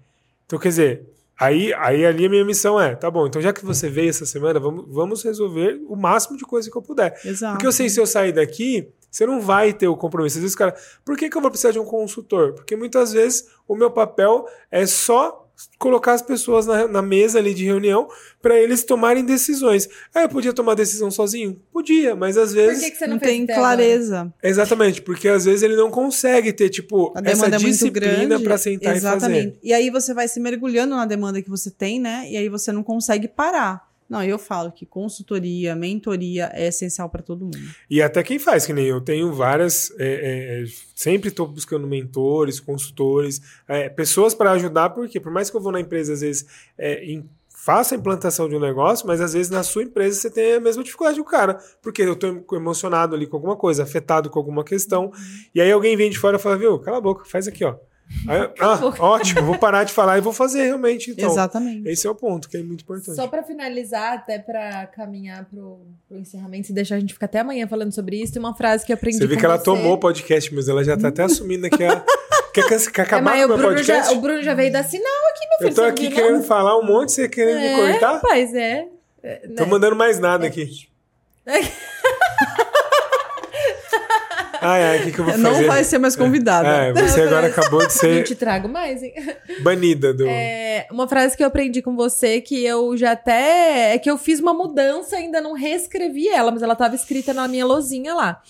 Então, quer dizer, aí, aí ali a minha missão é, tá bom, então já que você veio essa semana, vamos, vamos resolver o máximo de coisa que eu puder. Exato. Porque eu sei se eu sair daqui, você não vai ter o compromisso. Às vezes, cara, por que, que eu vou precisar de um consultor? Porque muitas vezes o meu papel é só colocar as pessoas na, na mesa ali de reunião para eles tomarem decisões. Ah, eu podia tomar decisão sozinho? Podia, mas às Por vezes. que, que você não, não tem até agora? clareza. Exatamente, porque às vezes ele não consegue ter, tipo, A essa demanda é muito disciplina grande. para sentar Exatamente. e fazer. E aí você vai se mergulhando na demanda que você tem, né? E aí você não consegue parar. Não, eu falo que consultoria, mentoria é essencial para todo mundo. E até quem faz, que nem eu tenho várias. é, é, sempre estou buscando mentores, consultores, é, pessoas para ajudar, porque por mais que eu vou na empresa, às vezes, é, em- faça a implantação de um negócio, mas às vezes na sua empresa você tem a mesma dificuldade do cara, porque eu estou emocionado ali com alguma coisa, afetado com alguma questão, e aí alguém vem de fora e fala, viu, cala a boca, faz aqui, ó. (laughs) Ah, ótimo, vou parar de falar e vou fazer realmente. Então, Exatamente. esse é o ponto que é muito importante. Só pra finalizar, até pra caminhar pro, pro encerramento e deixar a gente ficar até amanhã falando sobre isso, tem uma frase que eu aprendi Você vê com que ela você. tomou o podcast, mas ela já tá até assumindo (laughs) que a. Quer, É, acabar mas com o meu Bruno, podcast? já, o Bruno já veio dar sinal aqui, meu filho. Eu tô aqui viu, querendo não? falar um monte, você querendo me É, cortar? rapaz, é. É, Tô né? mandando mais nada aqui. (laughs) Ai, ai, o que, que eu vou (laughs) fazer? Não vai ser mais convidada. É, você agora acabou de Não ser te trago mais, hein? banida do. É, uma frase que eu aprendi com você que eu já até. É que eu fiz uma mudança, ainda não reescrevi ela, mas ela tava escrita na minha lozinha lá.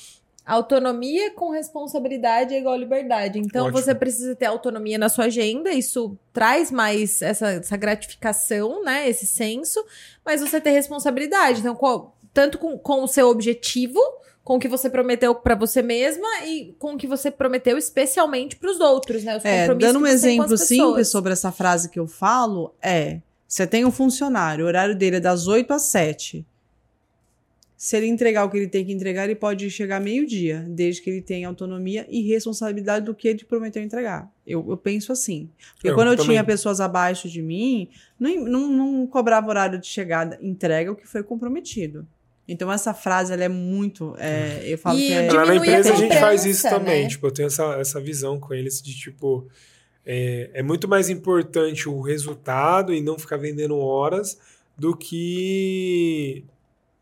Autonomia com responsabilidade é igual liberdade. Então Ótimo. você precisa ter autonomia na sua agenda, isso traz mais essa, essa gratificação, né? Esse senso, mas você ter responsabilidade. Então, qual- tanto com, com o seu objetivo, com o que você prometeu pra você mesma e com o que você prometeu especialmente pros outros, né? Os É, compromissos dando um exemplo simples sobre essa frase que eu falo, é: você tem um funcionário, o horário dele é das 8 às 7. Se ele entregar o que ele tem que entregar, ele pode chegar meio-dia, desde que ele tenha autonomia e responsabilidade do que ele prometeu entregar. Eu, eu penso assim. Porque Eu quando eu também. tinha pessoas abaixo de mim, não, não, não cobrava horário de chegada, entrega o que foi comprometido. Então, essa frase, ela é muito. é, eu falo E que é. Lá na a empresa a gente faz isso cobrança, também. né? Tipo, eu tenho essa, essa visão com eles de tipo. É, é muito mais importante o resultado e não ficar vendendo horas do que,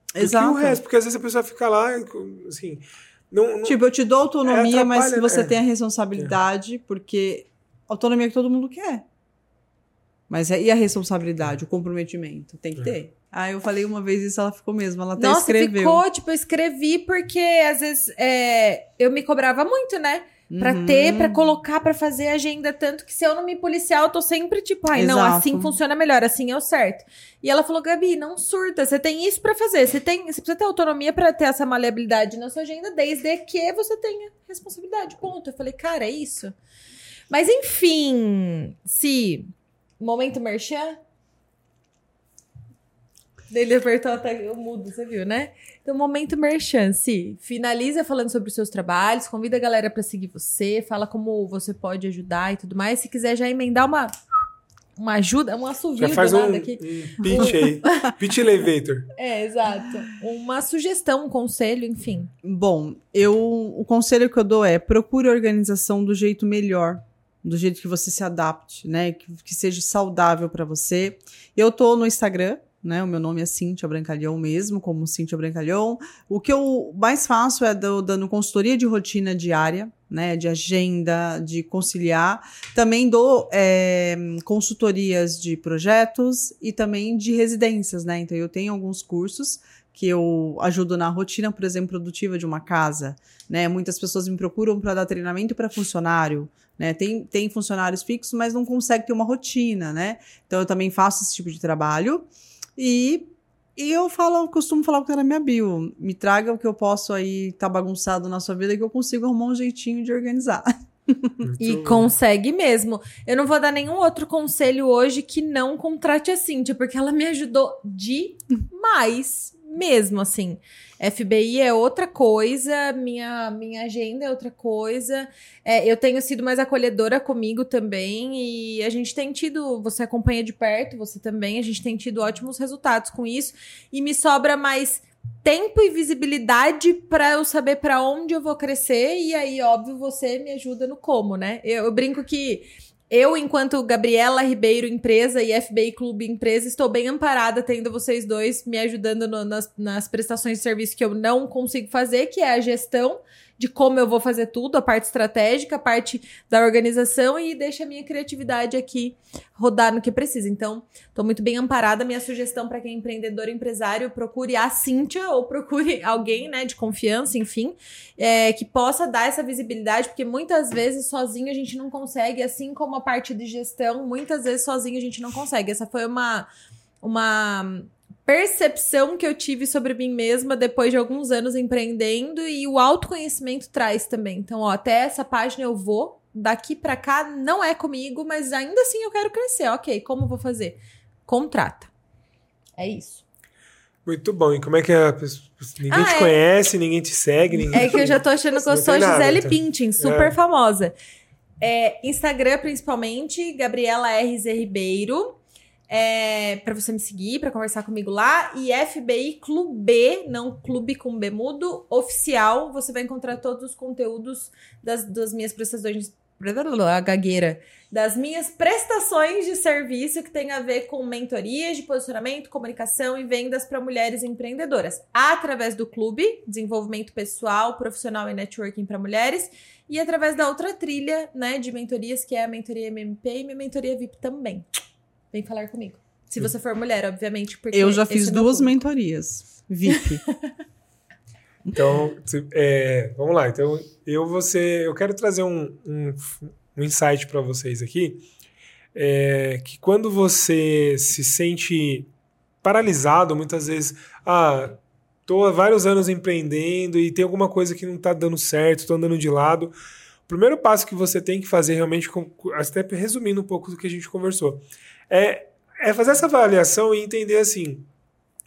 do que o Exato. resto. Porque às vezes a pessoa fica lá, assim. Não, não- Tipo, eu te dou autonomia, É, mas que você né? tem a responsabilidade, porque autonomia que todo mundo quer. Mas é, e a responsabilidade, o comprometimento? Tem que É. ter. Ah, eu falei uma vez isso, ela ficou mesmo, ela até Nossa, escreveu. ficou, tipo, eu escrevi porque às vezes é, eu me cobrava muito, né? Pra Uhum. ter, pra colocar, pra fazer agenda. Tanto que se eu não me policiar, eu tô sempre tipo, ai, não, Exato. assim funciona melhor, assim é o certo. E ela falou, Gabi, não surta, você tem isso pra fazer. Você, tem, você precisa ter autonomia pra ter essa maleabilidade na sua agenda, desde que você tenha responsabilidade. Ponto. Eu falei, cara, é isso. Mas enfim, se. Momento merchan. Ele apertou até o mudo, você viu, né? Então, momento merchan, se finaliza falando sobre os seus trabalhos, convida a galera pra seguir você, fala como você pode ajudar e tudo mais. Se quiser já emendar uma, uma ajuda, um assovio já faz um, nada aqui. um pitch aí. (laughs) pitch elevator. É, exato. Uma sugestão, um conselho, enfim. Bom, eu o conselho que eu dou é procure a organização do jeito melhor, do jeito que você se adapte, né? Que, que seja saudável pra você. Eu tô no Instagram, né? O meu nome é Cíntia Brancalhão mesmo, como Cíntia Brancalhão. O que eu mais faço é do- dando consultoria de rotina diária, né? De agenda, de conciliar. Também dou é, consultorias de projetos e também de residências, né? Então eu tenho alguns cursos que eu ajudo na rotina, por exemplo, produtiva de uma casa, né? Muitas pessoas me procuram para dar treinamento para funcionário, né? Tem, tem funcionários fixos, mas não consegue ter uma rotina, né? Então eu também faço esse tipo de trabalho e e eu falo, eu costumo falar o que na minha bio. Me traga o que eu posso aí tá bagunçado na sua vida que eu consigo arrumar um jeitinho de organizar. E Muito- consegue mesmo. Eu não vou dar nenhum outro conselho hoje que não contrate a Cintia, porque ela me ajudou demais, mesmo assim. FBI é outra coisa, minha, minha agenda é outra coisa. É, eu tenho sido mais acolhedora comigo também, e a gente tem tido, você acompanha de perto, você também, a gente tem tido ótimos resultados com isso, e me sobra mais tempo e visibilidade pra eu saber pra onde eu vou crescer e aí óbvio você me ajuda no como, né? Eu, eu brinco que eu enquanto Gabriela Ribeiro empresa e FBI Clube empresa estou bem amparada tendo vocês dois me ajudando no- nas, nas prestações de serviço que eu não consigo fazer, que é a gestão de como eu vou fazer tudo, a parte estratégica, a parte da organização e deixa a minha criatividade aqui rodar no que precisa. Então, Tô muito bem amparada. Minha sugestão para quem é empreendedor empresário, procure a Cíntia ou procure (laughs) alguém, né, de confiança, enfim, é, que possa dar essa visibilidade, porque muitas vezes sozinho a gente não consegue, assim como a parte de gestão, muitas vezes sozinho a gente não consegue. Essa foi uma, uma percepção que eu tive sobre mim mesma depois de alguns anos empreendendo e o autoconhecimento traz também. Então, ó, até essa página eu vou, daqui pra cá não é comigo, mas ainda assim eu quero crescer. OK, como vou fazer? Contrata. É isso. Muito bom. E como é que é? a pessoa- Ninguém Ah, te é. conhece, ninguém te segue, ninguém. É que eu já tô achando que eu sou nada, Gisele. Pintin, super É. famosa. É, Instagram, principalmente, Gabriela RZ Ribeiro. É, para você me seguir, para conversar comigo lá. E FBI Clube, não Clube com B mudo, oficial. Você vai encontrar todos os conteúdos das, das minhas prestações. A (laughs) gagueira. Das minhas prestações de serviço que tem a ver com mentorias de posicionamento, comunicação e vendas para mulheres empreendedoras. Através do clube, desenvolvimento pessoal, profissional e networking para mulheres. E através da outra trilha, né, de mentorias, que é a mentoria MMP e minha mentoria VIP também. Vem falar comigo. Se você for mulher, obviamente, porque Eu já fiz é duas público. mentorias. VIP. (laughs) Então, é, vamos lá. Então, eu você, eu quero trazer um, um, um insight para vocês aqui, é, que quando você se sente paralisado, muitas vezes, ah, tô há vários anos empreendendo e tem alguma coisa que não tá dando certo, tô andando de lado. O primeiro passo que você tem que fazer realmente, com- até resumindo um pouco do que a gente conversou, é, é fazer essa avaliação e entender assim,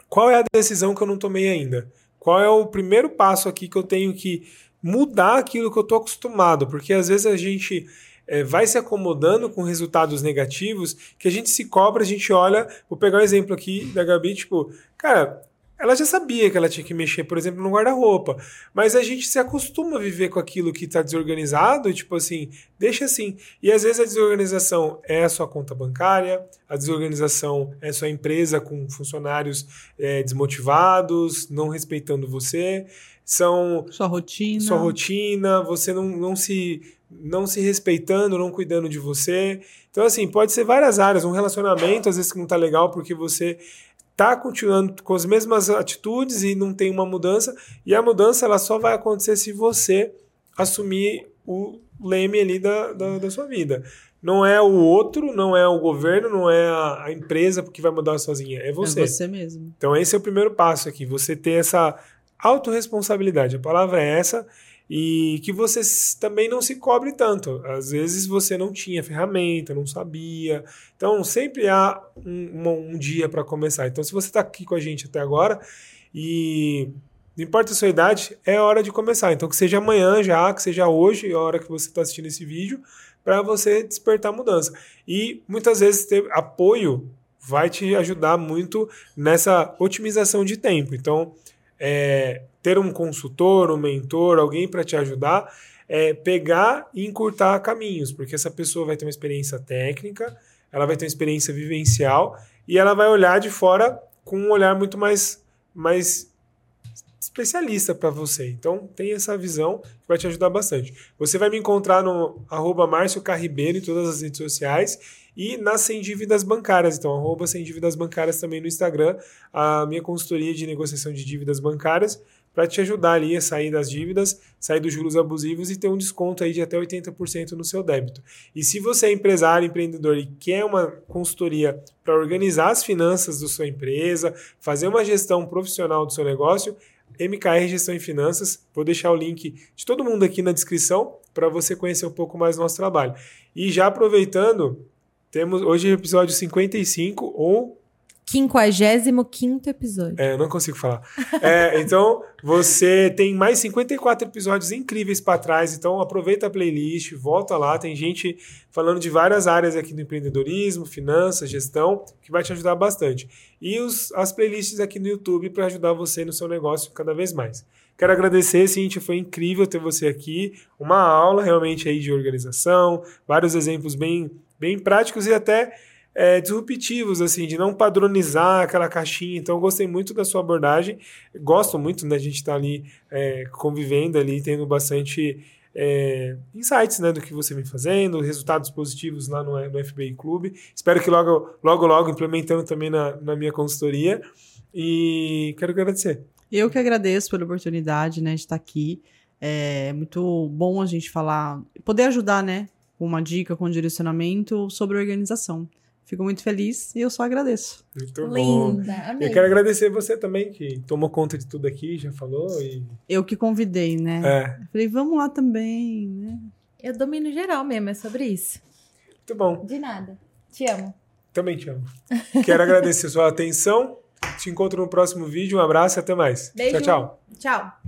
qual é a decisão que eu não tomei ainda? Qual é o primeiro passo aqui que eu tenho que mudar aquilo que eu estou acostumado? Porque às vezes a gente eh, vai se acomodando com resultados negativos que a gente se cobra, a gente olha. Vou pegar o exemplo aqui da Gabi, tipo, cara. Ela já sabia que ela tinha que mexer, por exemplo, no guarda-roupa. Mas a gente se acostuma a viver com aquilo que está desorganizado, e, tipo assim, deixa assim. E às vezes a desorganização é a sua conta bancária, a desorganização é a sua empresa com funcionários eh, desmotivados, não respeitando você. São Sua rotina. sua rotina, você não, não se não se respeitando, não cuidando de você. Então, assim, pode ser várias áreas. Um relacionamento, às vezes, que não tá legal porque você tá continuando com as mesmas atitudes e não tem uma mudança. E a mudança, ela só vai acontecer se você assumir o leme ali da, da, da sua vida. Não é o outro, não é o governo, não é a, a empresa que vai mudar sozinha, é você. É você mesmo. Então, esse é o primeiro passo aqui, você ter essa autorresponsabilidade. A palavra é essa. E que você também não se cobre tanto. Às vezes você não tinha ferramenta, não sabia. Então, sempre há um, uma- um dia para começar. Então, se você está aqui com a gente até agora e não importa a sua idade, é hora de começar. Então, que seja amanhã já, que seja hoje, a hora que você está assistindo esse vídeo, para você despertar mudança. E muitas vezes ter apoio vai te ajudar muito nessa otimização de tempo. Então, é, ter um consultor, um mentor, alguém para te ajudar, é pegar e encurtar caminhos, porque essa pessoa vai ter uma experiência técnica, ela vai ter uma experiência vivencial e ela vai olhar de fora com um olhar muito mais, mais especialista para você. Então, tem essa visão que vai te ajudar bastante. Você vai me encontrar no arroba Márcio Carribeiro em todas as redes sociais e nas Sem Dívidas Bancárias. Então, arroba Sem Dívidas Bancárias também no Instagram, a minha consultoria de negociação de dívidas bancárias para te ajudar ali a sair das dívidas, sair dos juros abusivos e ter um desconto aí de até 80% no seu débito. E se você é empresário, empreendedor e quer uma consultoria para organizar as finanças da sua empresa, fazer uma gestão profissional do seu negócio, MKR Gestão em Finanças. Vou deixar o link de todo mundo aqui na descrição para você conhecer um pouco mais do nosso trabalho. E já aproveitando, temos hoje o episódio 55 ou 55 episódio. é, eu não consigo falar. É, então, você tem mais 54 episódios incríveis para trás. Então, aproveita a playlist, volta lá. Tem gente falando de várias áreas aqui do empreendedorismo, finanças, gestão, que vai te ajudar bastante. E os, as playlists aqui no YouTube para ajudar você no seu negócio cada vez mais. Quero agradecer, Cintia, foi incrível ter você aqui. Uma aula realmente aí de organização, vários exemplos bem, bem práticos e até é, disruptivos, assim, de não padronizar aquela caixinha. Então, eu gostei muito da sua abordagem. Gosto muito da gente estar ali é, convivendo ali, tendo bastante é, insights né, do que você vem fazendo, resultados positivos lá no, no FBI Clube. Espero que logo, logo, logo implementando também na, na minha consultoria. E quero agradecer. Eu que agradeço pela oportunidade, né, de estar aqui. É muito bom a gente falar, poder ajudar, né, uma dica, com um direcionamento sobre organização. Fico muito feliz e eu só agradeço. Muito bom. Linda, amei. Eu quero agradecer você também, que tomou conta de tudo aqui, já falou. E, Eu que convidei, né? é, Falei, vamos lá também, né? Eu domino geral mesmo, é sobre isso. muito bom. De nada. Te amo. Também te amo. Quero agradecer sua atenção. Te encontro no próximo vídeo. Um abraço e até mais. Beijo. Tchau, tchau. Tchau.